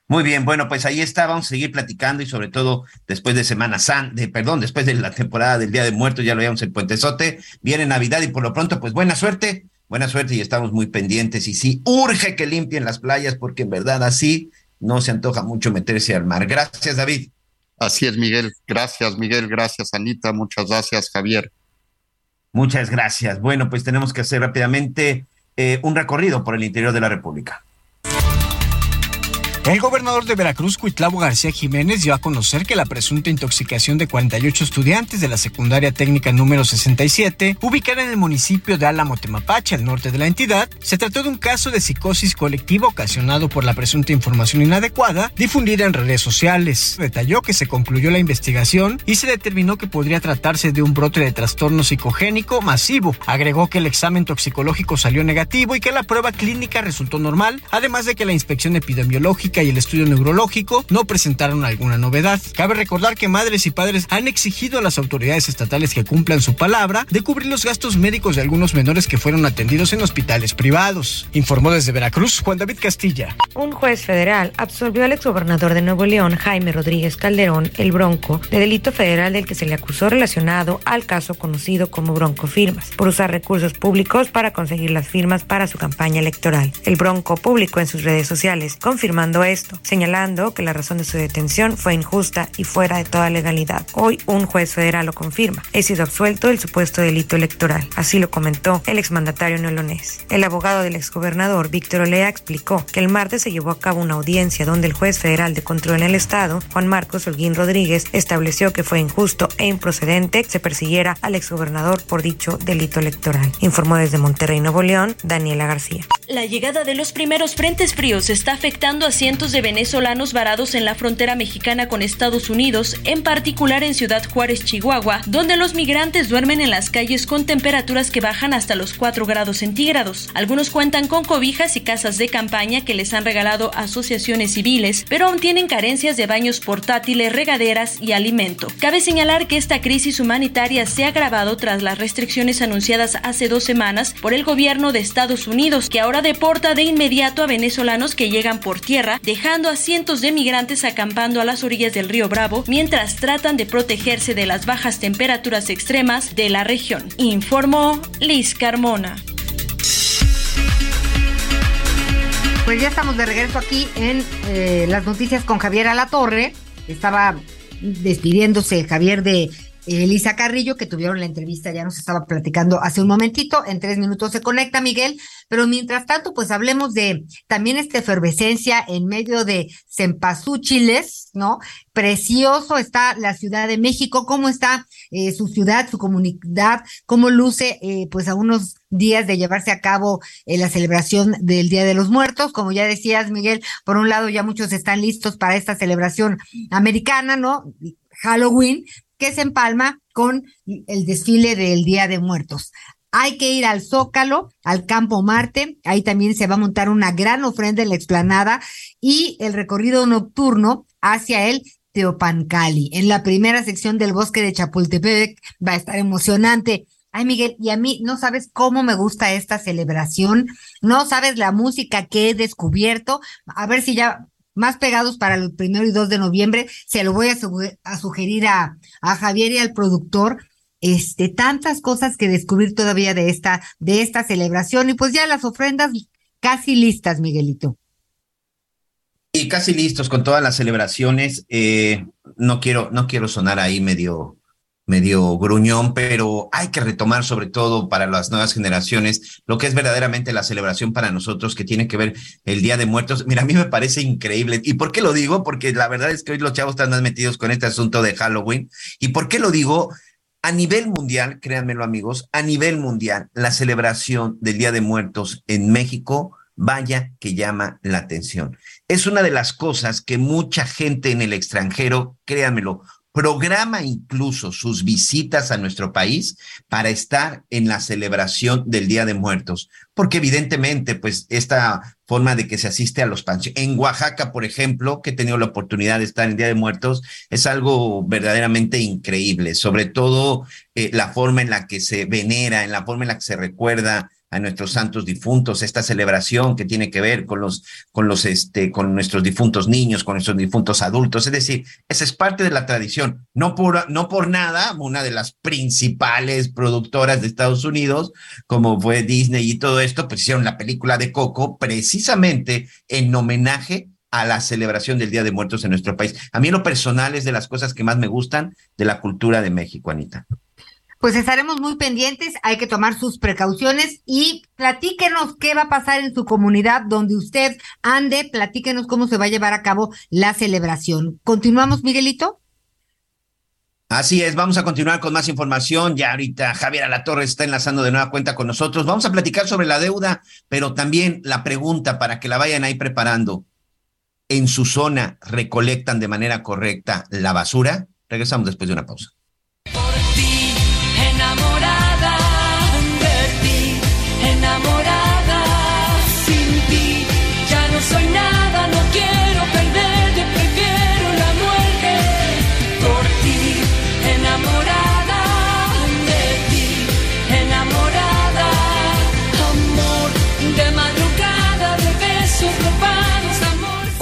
Muy bien, bueno, pues ahí está, vamos a seguir platicando y sobre todo después de Semana Santa, de, perdón, después de la temporada del Día de Muertos, ya lo veíamos el Puentezote, viene Navidad y por lo pronto, pues buena suerte, buena suerte y estamos muy pendientes y sí, urge que limpien las playas porque en verdad así no se antoja mucho meterse al mar. Gracias, David. Así es, Miguel. Gracias, Miguel. Gracias, Anita. Muchas gracias, Javier. Muchas gracias. Bueno, pues tenemos que hacer rápidamente eh, un recorrido por el interior de la República. El gobernador de Veracruz, Cuitlavo García Jiménez, dio a conocer que la presunta intoxicación de 48 estudiantes de la secundaria técnica número 67, ubicada en el municipio de Álamo Temapache, al norte de la entidad, se trató de un caso de psicosis colectiva ocasionado por la presunta información inadecuada difundida en redes sociales. Detalló que se concluyó la investigación y se determinó que podría tratarse de un brote de trastorno psicogénico masivo. Agregó que el examen toxicológico salió negativo y que la prueba clínica resultó normal, además de que la inspección epidemiológica y el estudio neurológico no presentaron alguna novedad. Cabe recordar que madres y padres han exigido a las autoridades estatales que cumplan su palabra de cubrir los gastos médicos de algunos menores que fueron atendidos en hospitales privados. Informó desde Veracruz Juan David Castilla. Un juez federal absolvió al exgobernador de Nuevo León, Jaime Rodríguez Calderón, el Bronco, de delito federal del que se le acusó relacionado al caso conocido como Bronco Firmas, por usar recursos públicos para conseguir las firmas para su campaña electoral. El Bronco publicó en sus redes sociales, confirmando esto, señalando que la razón de su detención fue injusta y fuera de toda legalidad. Hoy un juez federal lo confirma. He sido absuelto del supuesto delito electoral. Así lo comentó el exmandatario neolonés. El abogado del exgobernador, Víctor Olea, explicó que el martes se llevó a cabo una audiencia donde el juez federal de control en el Estado, Juan Marcos Holguín Rodríguez, estableció que fue injusto e improcedente que se persiguiera al exgobernador por dicho delito electoral. Informó desde Monterrey, Nuevo León, Daniela García. La llegada de los primeros frentes fríos está afectando a cientos de venezolanos varados en la frontera mexicana con Estados Unidos, en particular en Ciudad Juárez, Chihuahua, donde los migrantes duermen en las calles con temperaturas que bajan hasta los 4 grados centígrados. Algunos cuentan con cobijas y casas de campaña que les han regalado asociaciones civiles, pero aún tienen carencias de baños portátiles, regaderas y alimento. Cabe señalar que esta crisis humanitaria se ha agravado tras las restricciones anunciadas hace dos semanas por el gobierno de Estados Unidos, que ahora deporta de inmediato a venezolanos que llegan por tierra dejando a cientos de migrantes acampando a las orillas del río Bravo mientras tratan de protegerse de las bajas temperaturas extremas de la región, informó Liz Carmona. Pues ya estamos de regreso aquí en eh, las noticias con Javier Alatorre. Estaba despidiéndose Javier de Elisa Carrillo, que tuvieron la entrevista, ya nos estaba platicando hace un momentito, en tres minutos se conecta Miguel, pero mientras tanto, pues hablemos de también esta efervescencia en medio de Cempasúchiles, ¿no? Precioso está la Ciudad de México, cómo está eh, su ciudad, su comunidad, cómo luce, eh, pues a unos días de llevarse a cabo eh, la celebración del Día de los Muertos. Como ya decías, Miguel, por un lado ya muchos están listos para esta celebración americana, ¿no? Halloween, que se empalma con el desfile del Día de Muertos. hay que ir al Zócalo, al Campo Marte, ahí también se va a montar una gran ofrenda en la explanada y el recorrido nocturno hacia el Teopancali. En la primera sección del bosque de Chapultepec va a estar emocionante. Ay, Miguel, y a mí no sabes cómo me gusta esta celebración, no sabes la música que he descubierto. A ver si ya más pegados para el primero y dos de noviembre, se lo voy a, sugerir a, a Javier y al productor este, tantas cosas que descubrir todavía de esta, de esta celebración. Y pues ya las ofrendas casi listas, Miguelito. Y casi listos con todas las celebraciones. Eh, no quiero, no quiero sonar ahí medio, medio gruñón, pero hay que retomar sobre todo para las nuevas generaciones lo que es verdaderamente la celebración para nosotros que tiene que ver el Día de Muertos. Mira, a mí me parece increíble. ¿Y por qué lo digo? Porque la verdad es que hoy los chavos están más metidos con este asunto de Halloween. ¿Y por qué lo digo? A nivel mundial, créanmelo amigos, a nivel mundial, la celebración del Día de Muertos en México, vaya que llama la atención. Es una de las cosas que mucha gente en el extranjero, créanmelo, programa incluso sus visitas a nuestro país para estar en la celebración del Día de Muertos, porque evidentemente, pues esta forma de que se asiste a los panteones. En Oaxaca, por ejemplo, que he tenido la oportunidad de estar en Día de Muertos, es algo verdaderamente increíble, sobre todo eh, la forma en la que se venera, en la forma en la que se recuerda a nuestros santos difuntos, esta celebración que tiene que ver con los, con los, este, con nuestros difuntos niños, con nuestros difuntos adultos. Es decir, esa es parte de la tradición. No por, no por nada, una de las principales productoras de Estados Unidos, como fue Disney y todo esto, pues hicieron la película de Coco precisamente en homenaje a la celebración del Día de Muertos en nuestro país. A mí lo personal es de las cosas que más me gustan de la cultura de México, Anita. Pues estaremos muy pendientes, hay que tomar sus precauciones y platíquenos qué va a pasar en su comunidad donde usted ande, platíquenos cómo se va a llevar a cabo la celebración. ¿Continuamos, Miguelito? Así es, vamos a continuar con más información. Ya ahorita Javier Alatorre está enlazando de nueva cuenta con nosotros. Vamos a platicar sobre la deuda, pero también la pregunta para que la vayan ahí preparando. ¿En su zona recolectan de manera correcta la basura? Regresamos después de una pausa.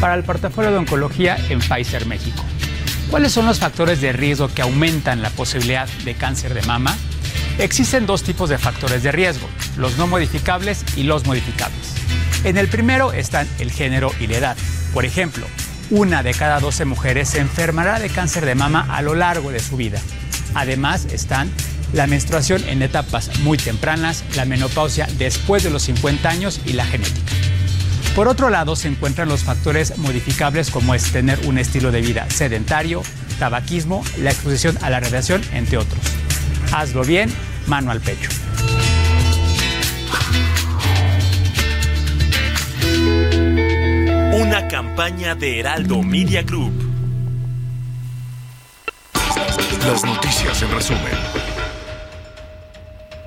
para el portafolio de oncología en Pfizer México. ¿Cuáles son los factores de riesgo que aumentan la posibilidad de cáncer de mama? Existen dos tipos de factores de riesgo, los no modificables y los modificables. En el primero están el género y la edad. Por ejemplo, una de cada 12 mujeres se enfermará de cáncer de mama a lo largo de su vida. Además están la menstruación en etapas muy tempranas, la menopausia después de los 50 años y la genética. Por otro lado, se encuentran los factores modificables como es tener un estilo de vida sedentario, tabaquismo, la exposición a la radiación, entre otros. Hazlo bien mano al pecho. Una campaña de Heraldo Media Group. Las noticias en resumen.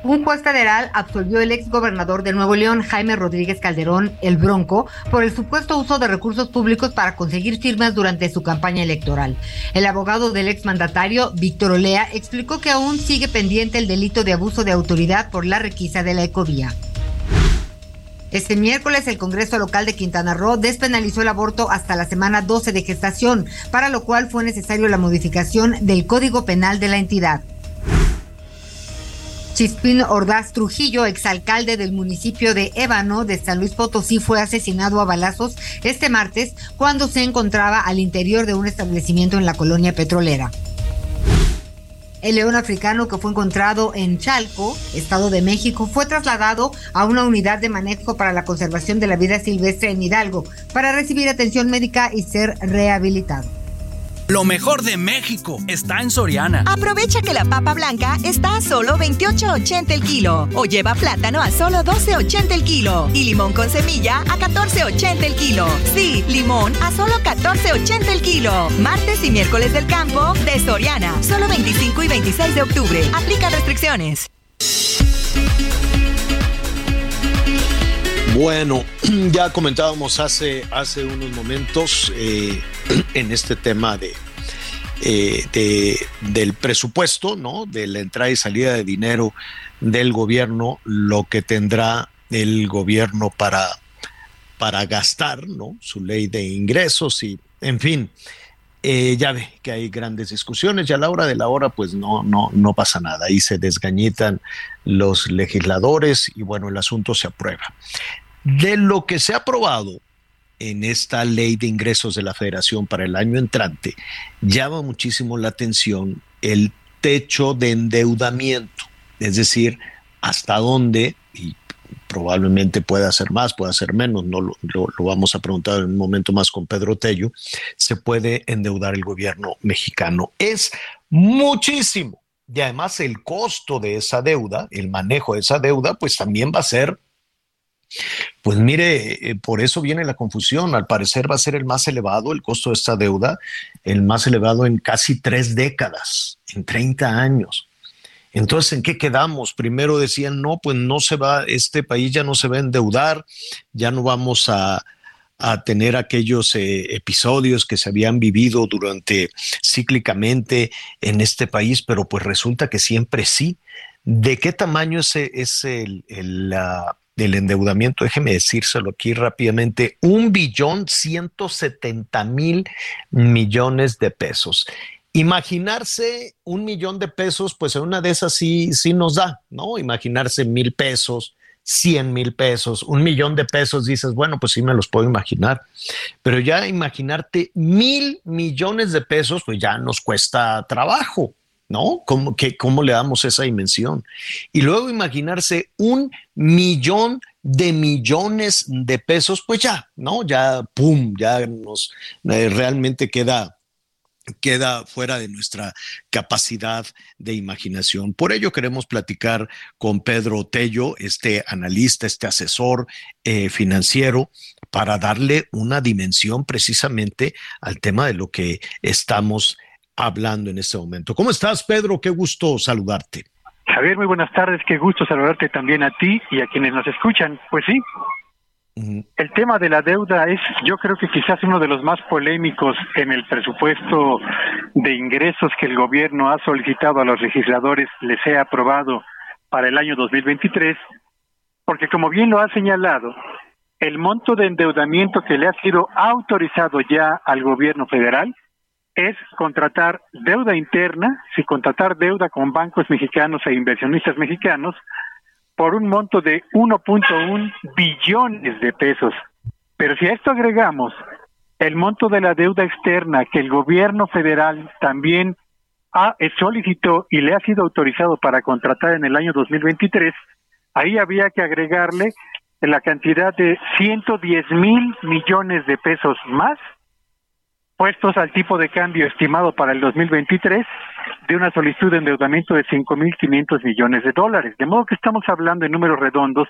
Un juez federal absolvió el ex gobernador de Nuevo León, Jaime Rodríguez Calderón, el Bronco, por el supuesto uso de recursos públicos para conseguir firmas durante su campaña electoral. El abogado del ex mandatario, Víctor Olea, explicó que aún sigue pendiente el delito de abuso de autoridad por la requisa de la ecovía. Este miércoles el Congreso local de Quintana Roo despenalizó el aborto hasta la semana 12 de gestación, para lo cual fue necesario la modificación del Código Penal de la entidad. Chispín Ordaz Trujillo, exalcalde del municipio de Ébano de San Luis Potosí, fue asesinado a balazos este martes cuando se encontraba al interior de un establecimiento en la colonia petrolera. El león africano que fue encontrado en Chalco, Estado de México, fue trasladado a una unidad de manejo para la conservación de la vida silvestre en Hidalgo para recibir atención médica y ser rehabilitado. Lo mejor de México está en Soriana. Aprovecha que la papa blanca está a solo 28.80 el kilo o lleva plátano a solo 12.80 el kilo y limón con semilla a 14.80 el kilo. Sí, limón a solo 14.80 el kilo. Martes y miércoles del campo de Soriana, solo 25 y 26 de octubre. Aplica restricciones. Bueno, ya comentábamos hace, hace unos momentos eh, en este tema eh, de, del presupuesto, ¿no? De la entrada y salida de dinero del gobierno, lo que tendrá el gobierno para, para gastar, ¿no? Su ley de ingresos y, en fin, eh, ya ve que hay grandes discusiones y a la hora de la hora, pues no, no, no pasa nada. Ahí se desgañitan los legisladores y bueno, el asunto se aprueba. De lo que se ha aprobado en esta ley de ingresos de la federación para el año entrante, llama muchísimo la atención el techo de endeudamiento, es decir, hasta dónde, y probablemente pueda ser más, pueda ser menos, no lo, lo, vamos a preguntar en un momento más con Pedro Tello, se puede endeudar el gobierno mexicano. Es muchísimo. Y además el costo de esa deuda, el manejo de esa deuda, pues también va a ser pues mire, eh, por eso viene la confusión. Al parecer va a ser el más elevado el costo de esta deuda, el más elevado en casi tres décadas, en 30 años. Entonces, ¿en qué quedamos? Primero decían, no, pues no se va, este país ya no se va a endeudar, ya no vamos a, tener aquellos eh, episodios que se habían vivido durante cíclicamente en este país, pero pues resulta que siempre sí. ¿De qué tamaño es, es el, la, del endeudamiento, déjeme decírselo aquí rápidamente, un billón ciento setenta mil millones de pesos. Imaginarse un millón de pesos, pues en una de esas sí, sí nos da, ¿no? Imaginarse mil pesos, cien mil pesos, un millón de pesos, dices, bueno, pues sí me los puedo imaginar, pero ya imaginarte mil millones de pesos, pues ya nos cuesta trabajo. ¿No? ¿Cómo, ¿Cómo le damos esa dimensión? Y luego imaginarse un millón de millones de pesos, pues ya, ¿no? Ya, ¡pum!, ya nos eh, realmente queda queda fuera de nuestra capacidad de imaginación. Por ello queremos platicar con Pedro Tello, este analista, este asesor eh, financiero, para darle una dimensión precisamente al tema de lo que estamos hablando en este momento. ¿Cómo estás, Pedro? Qué gusto saludarte. Javier, muy buenas tardes. Qué gusto saludarte también a ti y a quienes nos escuchan. Pues sí, el tema de la deuda es, yo creo que quizás uno de los más polémicos en el presupuesto de ingresos que el gobierno ha solicitado a los legisladores les sea aprobado para el año 2023, porque como bien lo ha señalado, el monto de endeudamiento que le ha sido autorizado ya al gobierno federal es contratar deuda interna, si contratar deuda con bancos mexicanos e inversionistas mexicanos por un monto de 1.1 billones de pesos. Pero si a esto agregamos el monto de la deuda externa que el gobierno federal también ha eh, solicitó y le ha sido autorizado para contratar en el año 2023, ahí había que agregarle la cantidad de 110 mil millones de pesos más puestos al tipo de cambio estimado para el 2023 de una solicitud de endeudamiento de 5.500 millones de dólares. De modo que estamos hablando en números redondos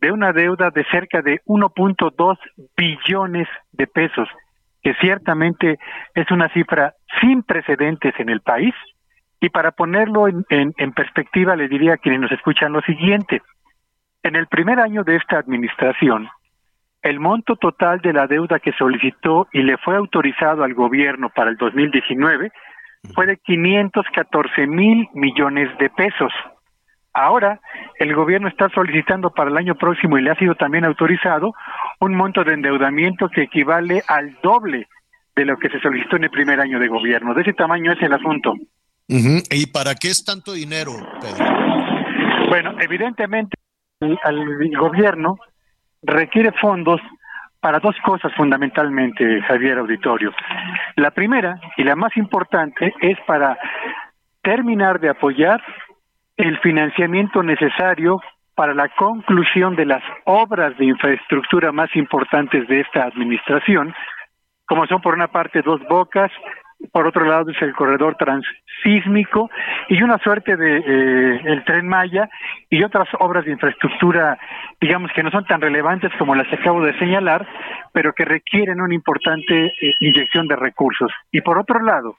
de una deuda de cerca de 1.2 billones de pesos, que ciertamente es una cifra sin precedentes en el país. Y para ponerlo en, perspectiva, le diría a quienes nos escuchan lo siguiente. En el primer año de esta administración, el monto total de la deuda que solicitó y le fue autorizado al gobierno para el 2019 fue de 514 mil millones de pesos. Ahora, el gobierno está solicitando para el año próximo y le ha sido también autorizado un monto de endeudamiento que equivale al doble de lo que se solicitó en el primer año de gobierno. De ese tamaño es el asunto. ¿Y para qué es tanto dinero, Pedro? Bueno, evidentemente al gobierno requiere fondos para dos cosas fundamentalmente, Javier Auditorio. La primera y la más importante es para terminar de apoyar el financiamiento necesario para la conclusión de las obras de infraestructura más importantes de esta administración, como son por una parte dos bocas, por otro lado es el corredor transísmico y una suerte de eh, el tren Maya y otras obras de infraestructura, digamos que no son tan relevantes como las acabo de señalar, pero que requieren una importante eh, inyección de recursos. Y por otro lado,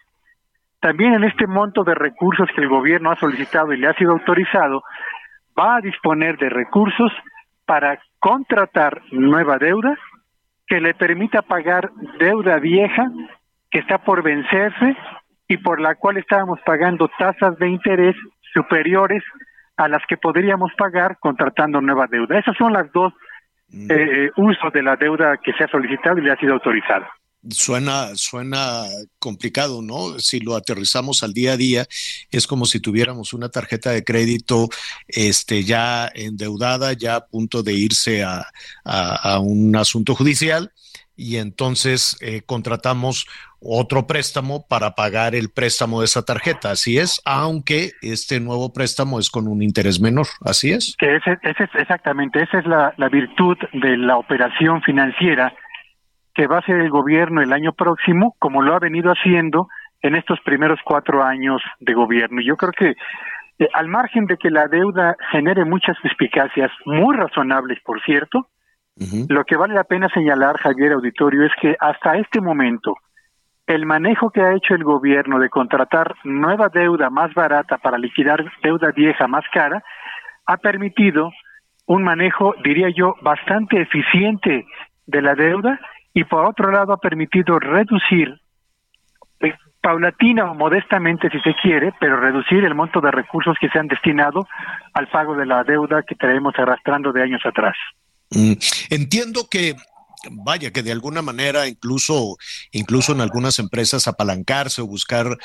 también en este monto de recursos que el gobierno ha solicitado y le ha sido autorizado, va a disponer de recursos para contratar nueva deuda que le permita pagar deuda vieja que está por vencerse y por la cual estábamos pagando tasas de interés superiores a las que podríamos pagar contratando nueva deuda. Esos son las dos mm. eh, usos de la deuda que se ha solicitado y le ha sido autorizada. Suena, suena complicado, ¿no? Si lo aterrizamos al día a día, es como si tuviéramos una tarjeta de crédito este, ya endeudada, ya a punto de irse a, a un asunto judicial y entonces eh, contratamos otro préstamo para pagar el préstamo de esa tarjeta, así es, aunque este nuevo préstamo es con un interés menor, así es. Ese, ese es exactamente, esa es la, la virtud de la operación financiera que va a hacer el gobierno el año próximo, como lo ha venido haciendo en estos primeros cuatro años de gobierno. Yo creo que eh, al margen de que la deuda genere muchas suspicacias, muy razonables, por cierto, lo que vale la pena señalar, Javier Auditorio, es que hasta este momento el manejo que ha hecho el gobierno de contratar nueva deuda más barata para liquidar deuda vieja más cara ha permitido un manejo, diría yo, bastante eficiente de la deuda y por otro lado ha permitido reducir eh, paulatina o modestamente si se quiere, pero reducir el monto de recursos que se han destinado al pago de la deuda que traemos arrastrando de años atrás. Mm, entiendo que vaya que de alguna manera incluso incluso en algunas empresas apalancarse o buscar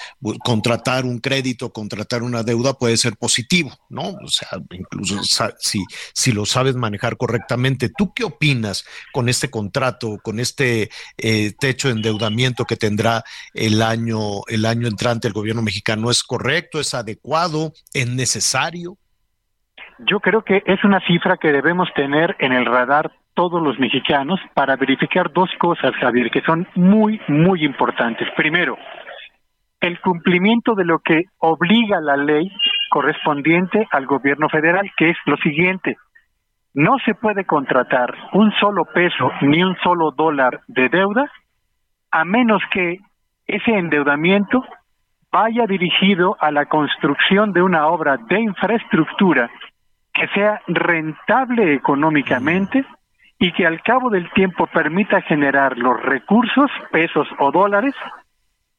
contratar un crédito, contratar una deuda puede ser positivo, ¿no? O sea, incluso si si lo sabes manejar correctamente. ¿Tú qué opinas con este contrato, con este eh, techo de endeudamiento que tendrá el año el año entrante el gobierno mexicano? ¿Es correcto? ¿Es adecuado? ¿Es necesario? Yo creo que es una cifra que debemos tener en el radar todos los mexicanos para verificar dos cosas, Javier, que son muy, muy importantes. Primero, el cumplimiento de lo que obliga la ley correspondiente al gobierno federal, que es lo siguiente. No se puede contratar un solo peso ni un solo dólar de deuda a menos que ese endeudamiento vaya dirigido a la construcción de una obra de infraestructura que sea rentable económicamente y que al cabo del tiempo permita generar los recursos, pesos o dólares,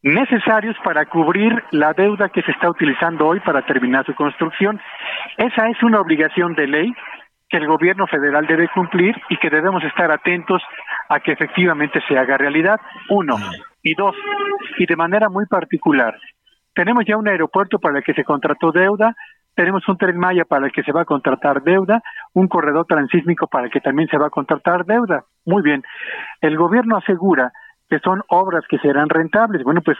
necesarios para cubrir la deuda que se está utilizando hoy para terminar su construcción. Esa es una obligación de ley que el gobierno federal debe cumplir y que debemos estar atentos a que efectivamente se haga realidad. Uno. Y dos, y de manera muy particular, tenemos ya un aeropuerto para el que se contrató deuda, tenemos un tren Maya para el que se va a contratar deuda, un corredor transísmico para el que también se va a contratar deuda. Muy bien. El gobierno asegura que son obras que serán rentables. Bueno, pues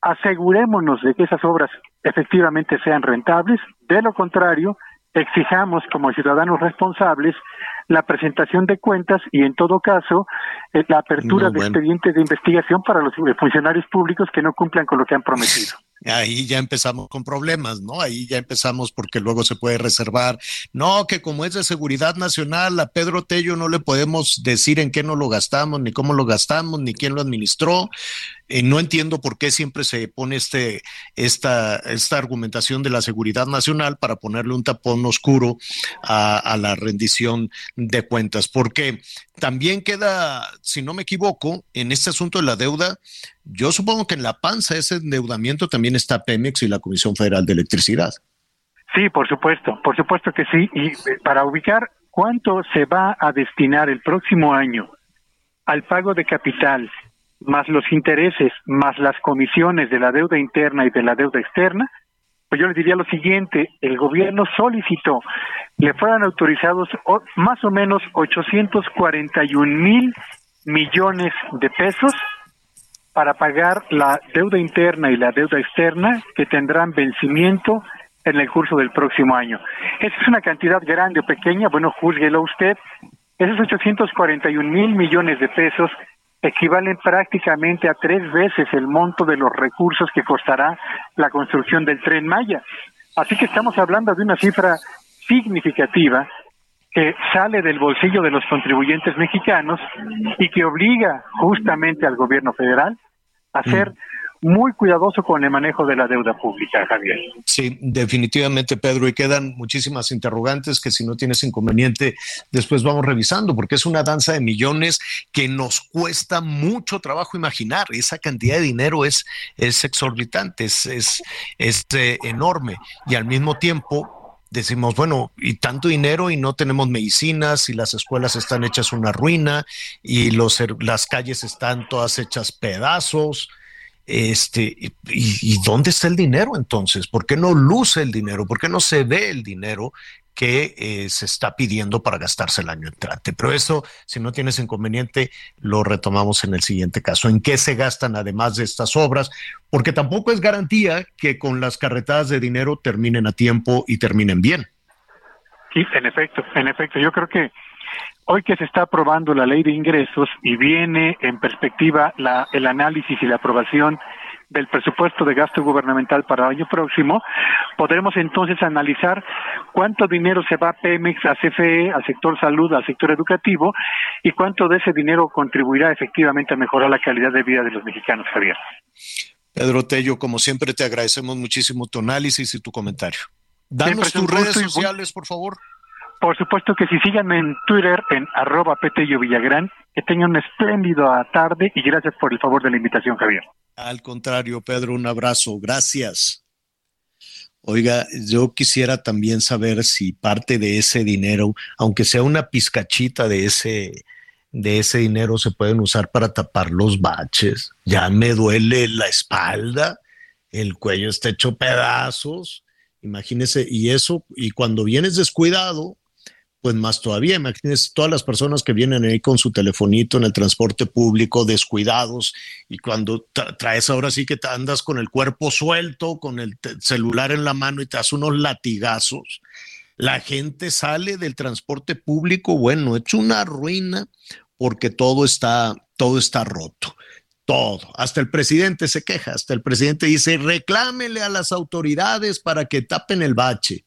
asegurémonos de que esas obras efectivamente sean rentables. De lo contrario, exijamos como ciudadanos responsables la presentación de cuentas y en todo caso eh, la apertura de expedientes de investigación para los funcionarios públicos que no cumplan con lo que han prometido ahí ya empezamos con problemas, ¿no? Ahí ya empezamos porque luego se puede reservar. No, que como es de seguridad nacional, a Pedro Tello no le podemos decir en qué no lo gastamos, ni cómo lo gastamos, ni quién lo administró. Eh, no entiendo por qué siempre se pone este, esta, esta argumentación de la seguridad nacional para ponerle un tapón oscuro a, a la rendición de cuentas, porque también queda, si no me equivoco, en este asunto de la deuda, yo supongo que en la panza ese endeudamiento también está Pemex y la Comisión Federal de Electricidad. Sí, por supuesto, por supuesto que sí. Y eh, para ubicar cuánto se va a destinar el próximo año al pago de capital, más los intereses, más las comisiones de la deuda interna y de la deuda externa, pues yo le diría lo siguiente, el gobierno solicitó, le fueran autorizados más o menos 841 mil millones de pesos para pagar la deuda interna y la deuda externa que tendrán vencimiento en el curso del próximo año. Esa es una cantidad grande o pequeña, bueno, júzguelo usted. Esos 841 mil millones de pesos equivalen prácticamente a tres veces el monto de los recursos que costará la construcción del tren Maya. Así que estamos hablando de una cifra significativa que sale del bolsillo de los contribuyentes mexicanos y que obliga justamente al gobierno federal a ser muy cuidadoso con el manejo de la deuda pública, Javier. Sí, definitivamente, Pedro, y quedan muchísimas interrogantes que si no tienes inconveniente, después vamos revisando, porque es una danza de millones que nos cuesta mucho trabajo imaginar. Esa cantidad de dinero es, exorbitante, es eh, enorme, y al mismo tiempo decimos, bueno, y tanto dinero y no tenemos medicinas y las escuelas están hechas una ruina y los, las calles están todas hechas pedazos este, y, dónde está el dinero entonces? ¿Por qué no luce el dinero? ¿Por qué no se ve el dinero que eh, se está pidiendo para gastarse el año entrante? Pero eso, si no tienes inconveniente, lo retomamos en el siguiente caso. ¿En qué se gastan además de estas obras? Porque tampoco es garantía que con las carretadas de dinero terminen a tiempo y terminen bien. Sí, en efecto, en efecto. Yo creo que Hoy que se está aprobando la ley de ingresos y viene en perspectiva la, el análisis y la aprobación del presupuesto de gasto gubernamental para el año próximo, podremos entonces analizar cuánto dinero se va a Pemex, a CFE, al sector salud, al sector educativo y cuánto de ese dinero contribuirá efectivamente a mejorar la calidad de vida de los mexicanos, Javier. Pedro Tello, como siempre te agradecemos muchísimo tu análisis y tu comentario. Danos tus redes sociales, por favor. Por supuesto que si síganme en Twitter en arroba Petello Villagrán, que tengan una espléndida tarde y gracias por el favor de la invitación, Javier. Al contrario, Pedro, un abrazo. Gracias. Oiga, yo quisiera también saber si parte de ese dinero, aunque sea una pizcachita de ese, de ese dinero, se pueden usar para tapar los baches. Ya me duele la espalda, el cuello está hecho pedazos. Imagínese, y eso, y cuando vienes descuidado, pues más todavía. Imagínense todas las personas que vienen ahí con su telefonito en el transporte público, descuidados, y cuando traes ahora sí que andas con el cuerpo suelto, con el celular en la mano y te das unos latigazos. La gente sale del transporte público, bueno, hecho una ruina porque todo está, todo está roto. Todo. Hasta el presidente se queja, hasta el presidente dice, reclámele a las autoridades para que tapen el bache.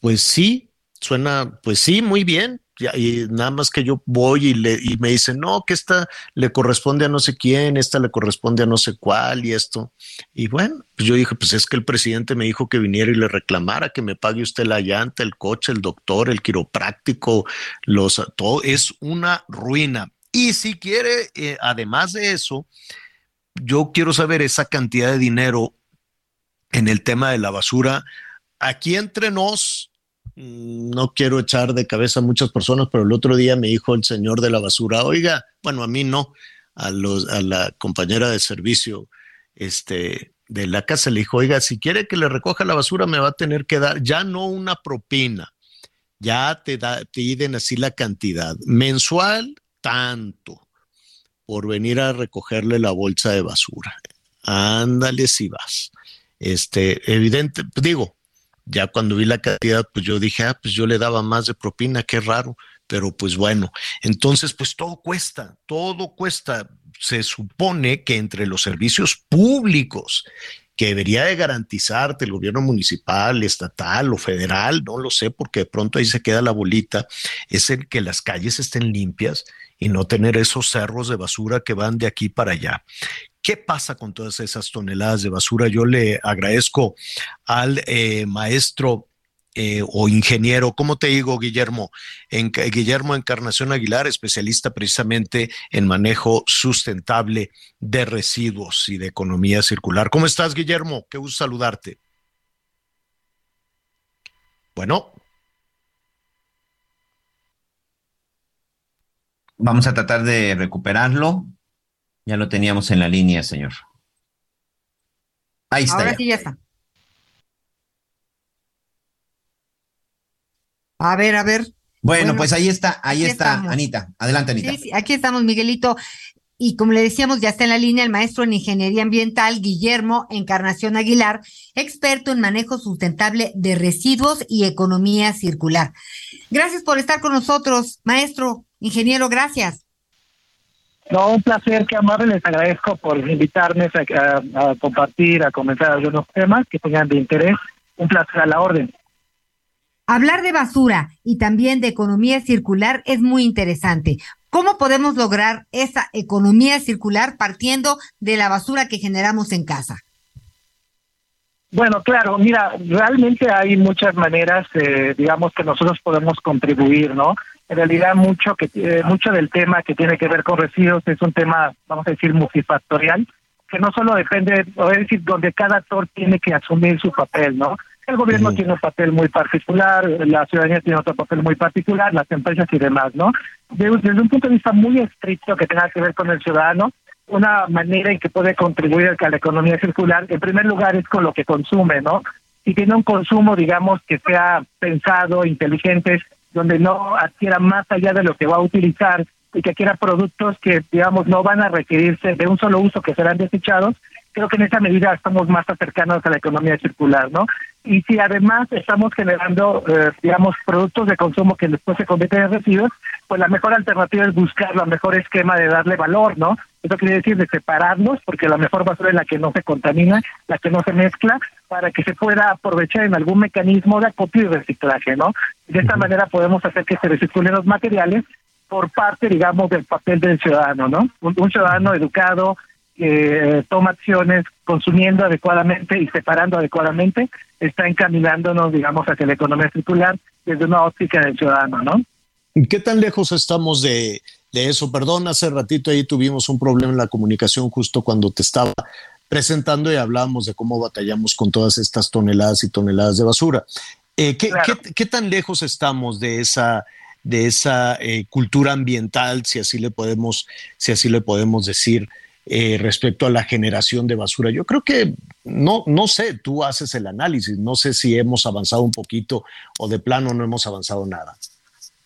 Pues sí, suena, pues sí, muy bien. Y nada más que yo voy y, le, y me dicen, no, que esta le corresponde a no sé quién, esta le corresponde a no sé cuál y esto. Y bueno, pues yo dije, pues es que el presidente me dijo que viniera y le reclamara que me pague usted la llanta, el coche, el doctor, el quiropráctico, los, todo es una ruina. Y si quiere, eh, además de eso, yo quiero saber esa cantidad de dinero en el tema de la basura. Aquí entre nos, no quiero echar de cabeza a muchas personas, pero el otro día me dijo el señor de la basura, oiga, bueno, a mí no, a, los, a la compañera de servicio este, de la casa le dijo, oiga, si quiere que le recoja la basura, me va a tener que dar ya no una propina, ya te, da, piden así la cantidad, mensual, tanto, por venir a recogerle la bolsa de basura. Ándale si vas. Este, evidente, digo, ya cuando vi la cantidad, pues yo dije, ah, pues yo le daba más de propina, qué raro, pero pues bueno, entonces pues todo cuesta, todo cuesta. Se supone que entre los servicios públicos que debería de garantizarte el gobierno municipal, estatal o federal, no lo sé, porque de pronto ahí se queda la bolita, es el que las calles estén limpias y no tener esos cerros de basura que van de aquí para allá. ¿Qué pasa con todas esas toneladas de basura? Yo le agradezco al eh, maestro eh, o ingeniero, ¿cómo te digo, Guillermo? Guillermo Encarnación Aguilar, especialista precisamente en manejo sustentable de residuos y de economía circular. ¿Cómo estás, Guillermo? Qué gusto saludarte. Bueno. Vamos a tratar de recuperarlo. Ya lo teníamos en la línea, señor. Ahí está. Ahora sí ya está. A ver, a ver. Bueno, pues ahí está, ahí está, Anita. Adelante, Anita. Sí, sí, aquí estamos, Miguelito. Y como le decíamos, ya está en la línea el maestro en Ingeniería Ambiental, Guillermo Encarnación Aguilar, experto en manejo sustentable de residuos y economía circular. Gracias por estar con nosotros, maestro, ingeniero, gracias. No, un placer, qué amable, les agradezco por invitarme a, a compartir, a comentar algunos temas que tengan de interés. Un placer a la orden. Hablar de basura y también de economía circular es muy interesante. ¿Cómo podemos lograr esa economía circular partiendo de la basura que generamos en casa? Bueno, claro, mira, realmente hay muchas maneras, eh, digamos, que nosotros podemos contribuir, ¿no? En realidad mucho que eh, mucho del tema que tiene que ver con residuos es un tema, vamos a decir, multifactorial, que no solo depende, o es decir, donde cada actor tiene que asumir su papel, ¿no? El gobierno tiene un papel muy particular, la ciudadanía tiene otro papel muy particular, las empresas y demás, ¿no? Desde, un punto de vista muy estricto que tenga que ver con el ciudadano, una manera en que puede contribuir a la economía circular, en primer lugar, es con lo que consume, ¿no? Si tiene un consumo, digamos, que sea pensado, inteligente, donde no adquiera más allá de lo que va a utilizar y que adquiera productos que, digamos, no van a requerirse de un solo uso que serán desechados, creo que en esa medida estamos más acercados a la economía circular, ¿no? Y si además estamos generando, eh, digamos, productos de consumo que después se convierten en residuos, pues la mejor alternativa es buscar la mejor esquema de darle valor, ¿no? Eso quiere decir de separarlos, porque la mejor basura es la que no se contamina, la que no se mezcla, para que se pueda aprovechar en algún mecanismo de acopio y reciclaje, ¿no? De esta manera podemos hacer que se reciclen los materiales por parte, digamos, del papel del ciudadano, ¿no? un ciudadano educado, que toma acciones consumiendo adecuadamente y separando adecuadamente, está encaminándonos, digamos, hacia la economía circular desde una óptica del ciudadano, ¿no? ¿Qué tan lejos estamos de, de eso? Perdón, hace ratito ahí tuvimos un problema en la comunicación justo cuando te estaba presentando y hablamos de cómo batallamos con todas estas toneladas y toneladas de basura. Eh, ¿qué, ¿qué, tan lejos estamos de esa, de esa eh, cultura ambiental, si así le podemos, si así le podemos decir? Eh, respecto a la generación de basura. Yo creo que no, no sé, tú haces el análisis, no sé si hemos avanzado un poquito o de plano no hemos avanzado nada.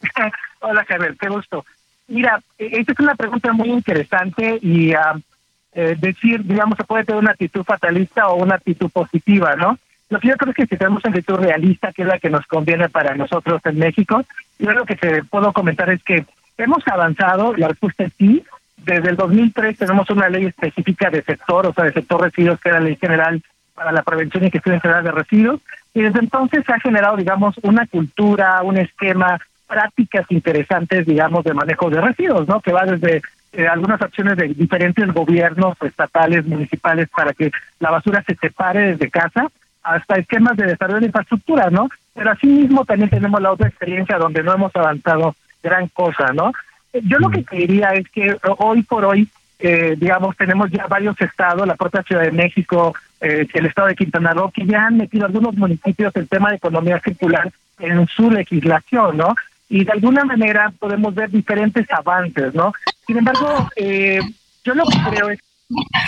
Hola Javier, qué gusto. Mira, e, esta es una pregunta muy interesante y eh, decir, digamos, se puede tener una actitud fatalista o una actitud positiva, ¿no? Lo que yo creo es que si tenemos una actitud realista, que es la que nos conviene para nosotros en México, yo lo que te puedo comentar es que hemos avanzado, la respuesta es sí, desde el 2003 tenemos una ley específica de sector, o sea, de sector residuos, que era la ley general para la prevención y gestión general de residuos, y desde entonces se ha generado, digamos, una cultura, un esquema, prácticas interesantes, digamos, de manejo de residuos, ¿no? Que va desde eh, algunas acciones de diferentes gobiernos estatales, municipales, para que la basura se separe desde casa, hasta esquemas de desarrollo de infraestructura, ¿no? Pero asimismo también tenemos la otra experiencia donde no hemos avanzado gran cosa, ¿no? Yo lo que te diría es que hoy por hoy, eh, digamos, tenemos ya varios estados, la propia Ciudad de México, eh, el estado de Quintana Roo, que ya han metido algunos municipios el tema de economía circular en su legislación, ¿no? Y de alguna manera podemos ver diferentes avances, ¿no? Sin embargo, eh, yo lo que creo es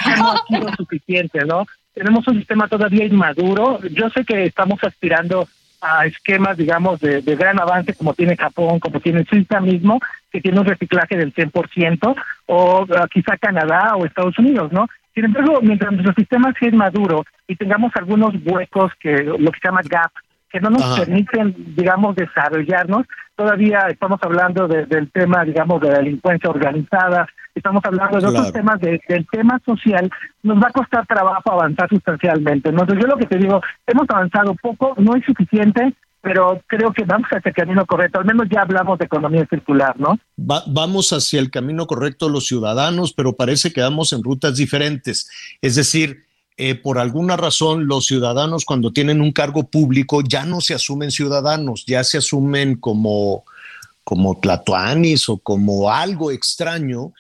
que no ha sido suficiente, ¿no? Tenemos un sistema todavía inmaduro. Yo sé que estamos aspirando a esquemas, digamos, de, gran avance como tiene Japón, como tiene Suiza mismo, que tiene un reciclaje del 100%, o uh, quizá Canadá o Estados Unidos, ¿no? Sin embargo, mientras nuestro sistema sea maduro y tengamos algunos huecos, que lo que se llama gap, que no nos permiten, digamos, desarrollarnos, todavía estamos hablando del tema, digamos, de la delincuencia organizada, estamos hablando de otros temas, del tema social, nos va a costar trabajo avanzar sustancialmente. Entonces yo lo que te digo, hemos avanzado poco, no es suficiente, pero creo que vamos hacia el camino correcto. Al menos ya hablamos de economía circular, ¿no? vamos hacia el camino correcto los ciudadanos, pero parece que vamos en rutas diferentes. Es decir, eh, por alguna razón los ciudadanos cuando tienen un cargo público ya no se asumen ciudadanos, ya se asumen como, como tlatoanis o como algo extraño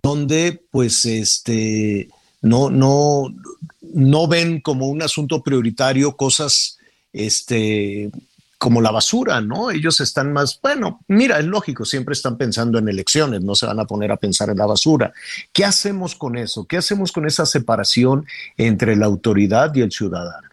donde pues este no, no, no ven como un asunto prioritario cosas este, como la basura, ¿no? Ellos están más, bueno, mira, es lógico, siempre están pensando en elecciones, no se van a poner a pensar en la basura. ¿Qué hacemos con eso? ¿Qué hacemos con esa separación entre la autoridad y el ciudadano?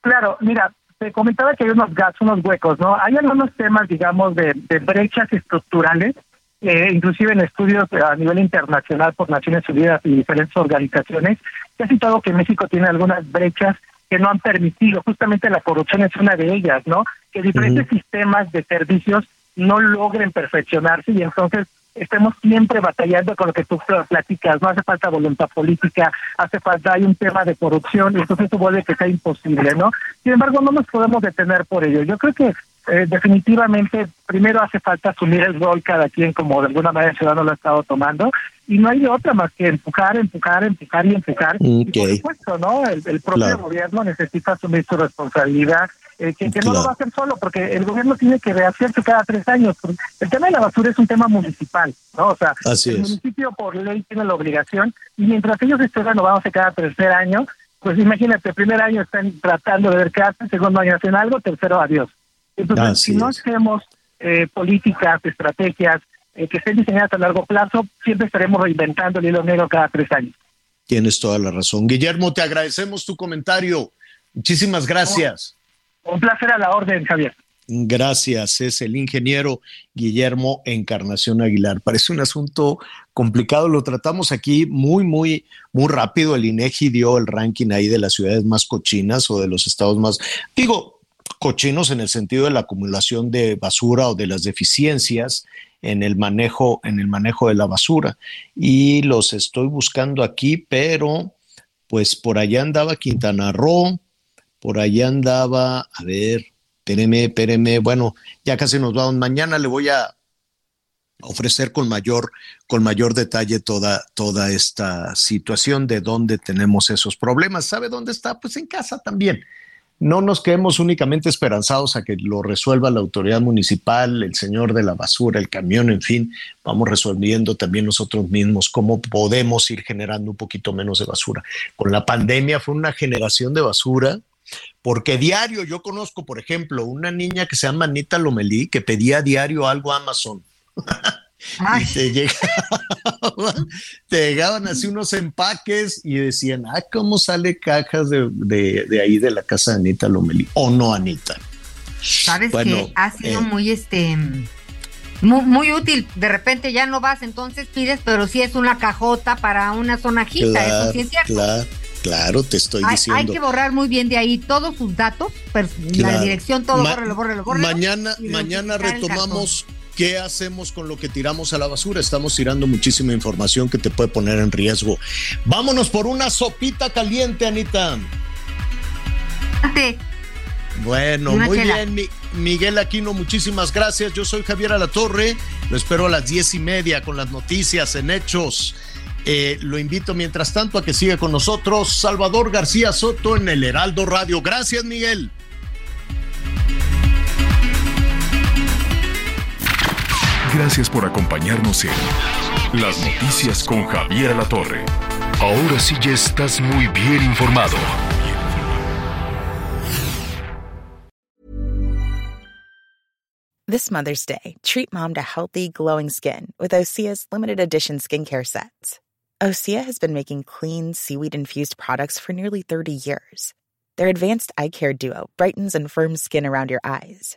Claro, mira, te comentaba que hay unos gaps, unos huecos, ¿no? Hay algunos temas, digamos, de, de brechas estructurales eh, inclusive en estudios a nivel internacional por Naciones Unidas y diferentes organizaciones, se ha citado que México tiene algunas brechas que no han permitido, justamente la corrupción es una de ellas, ¿no? Que diferentes sistemas de servicios no logren perfeccionarse y entonces estemos siempre batallando con lo que tú platicas, no hace falta voluntad política, hace falta, hay un tema de corrupción y entonces eso vuelve que sea imposible, ¿no? Sin embargo, no nos podemos detener por ello. Yo creo que eh, definitivamente primero hace falta asumir el rol cada quien como de alguna manera el ciudadano lo ha estado tomando y no hay otra más que empujar, empujar, empujar y empujar. Y por supuesto, ¿no? El, propio gobierno necesita asumir su responsabilidad, eh, que, no lo va a hacer solo, porque el gobierno tiene que rehacerse cada tres años. El tema de la basura es un tema municipal, ¿no? O sea, el municipio por ley tiene la obligación y mientras ellos estén renovándose cada tercer año, pues imagínate, el primer año están tratando de ver qué hacen, segundo año hacen algo, tercero adiós. Entonces, si no hacemos eh, políticas, estrategias, eh, que estén diseñadas a largo plazo, siempre estaremos reinventando el hilo negro cada tres años. Tienes toda la razón. Guillermo, te agradecemos tu comentario. Muchísimas gracias. Un placer a la orden, Javier. Gracias, es el ingeniero Guillermo Encarnación Aguilar. Parece un asunto complicado, lo tratamos aquí muy, muy, muy rápido. El INEGI dio el ranking ahí de las ciudades más cochinas o de los estados más, digo, cochinos en el sentido de la acumulación de basura o de las deficiencias en el manejo, en el manejo de la basura. Y los estoy buscando aquí, pero pues por allá andaba Quintana Roo, por allá andaba, a ver, espéreme, espéreme, bueno, ya casi nos vamos. Mañana le voy a ofrecer con mayor, con mayor detalle toda, toda esta situación de dónde tenemos esos problemas. ¿Sabe dónde está? Pues en casa también no nos quedemos únicamente esperanzados a que lo resuelva la autoridad municipal, el señor de la basura, el camión, en fin, vamos resolviendo también nosotros mismos cómo podemos ir generando un poquito menos de basura. Con la pandemia fue una generación de basura, porque diario yo conozco, por ejemplo, una niña que se llama Anita Lomelí que pedía diario algo a Amazon. Y te llegaban, te llegaban así unos empaques y decían, ah, ¿cómo sale cajas de, ahí de la casa de Anita Lomelí? O no, Anita. Sabes que ha sido eh, muy este muy, útil. De repente ya no vas, entonces pides, pero si es una cajota para una sonajita, claro, eso sí es cierto. Claro, claro, te estoy diciendo. Hay que borrar muy bien de ahí todos sus datos, la dirección, todo, Ma bórrelo, bórrelo, Mañana, mañana retomamos ¿Qué hacemos con lo que tiramos a la basura? Estamos tirando muchísima información que te puede poner en riesgo. Vámonos por una sopita caliente, Anita. Bueno, muy bien, Miguel Aquino, muchísimas gracias. Yo soy Javier Alatorre. Lo espero a las diez y media con las noticias en hechos. Eh, lo invito mientras tanto a que siga con nosotros Salvador García Soto en el Heraldo Radio. Gracias, Miguel. Gracias por acompañarnos en Las Noticias con Javier La Torre. Ahora sí ya estás muy bien informado. This Mother's Day, treat mom to healthy, glowing skin with Osea's limited edition skincare sets. Osea has been making clean, seaweed infused products for nearly 30 years. Their advanced eye care duo brightens and firms skin around your eyes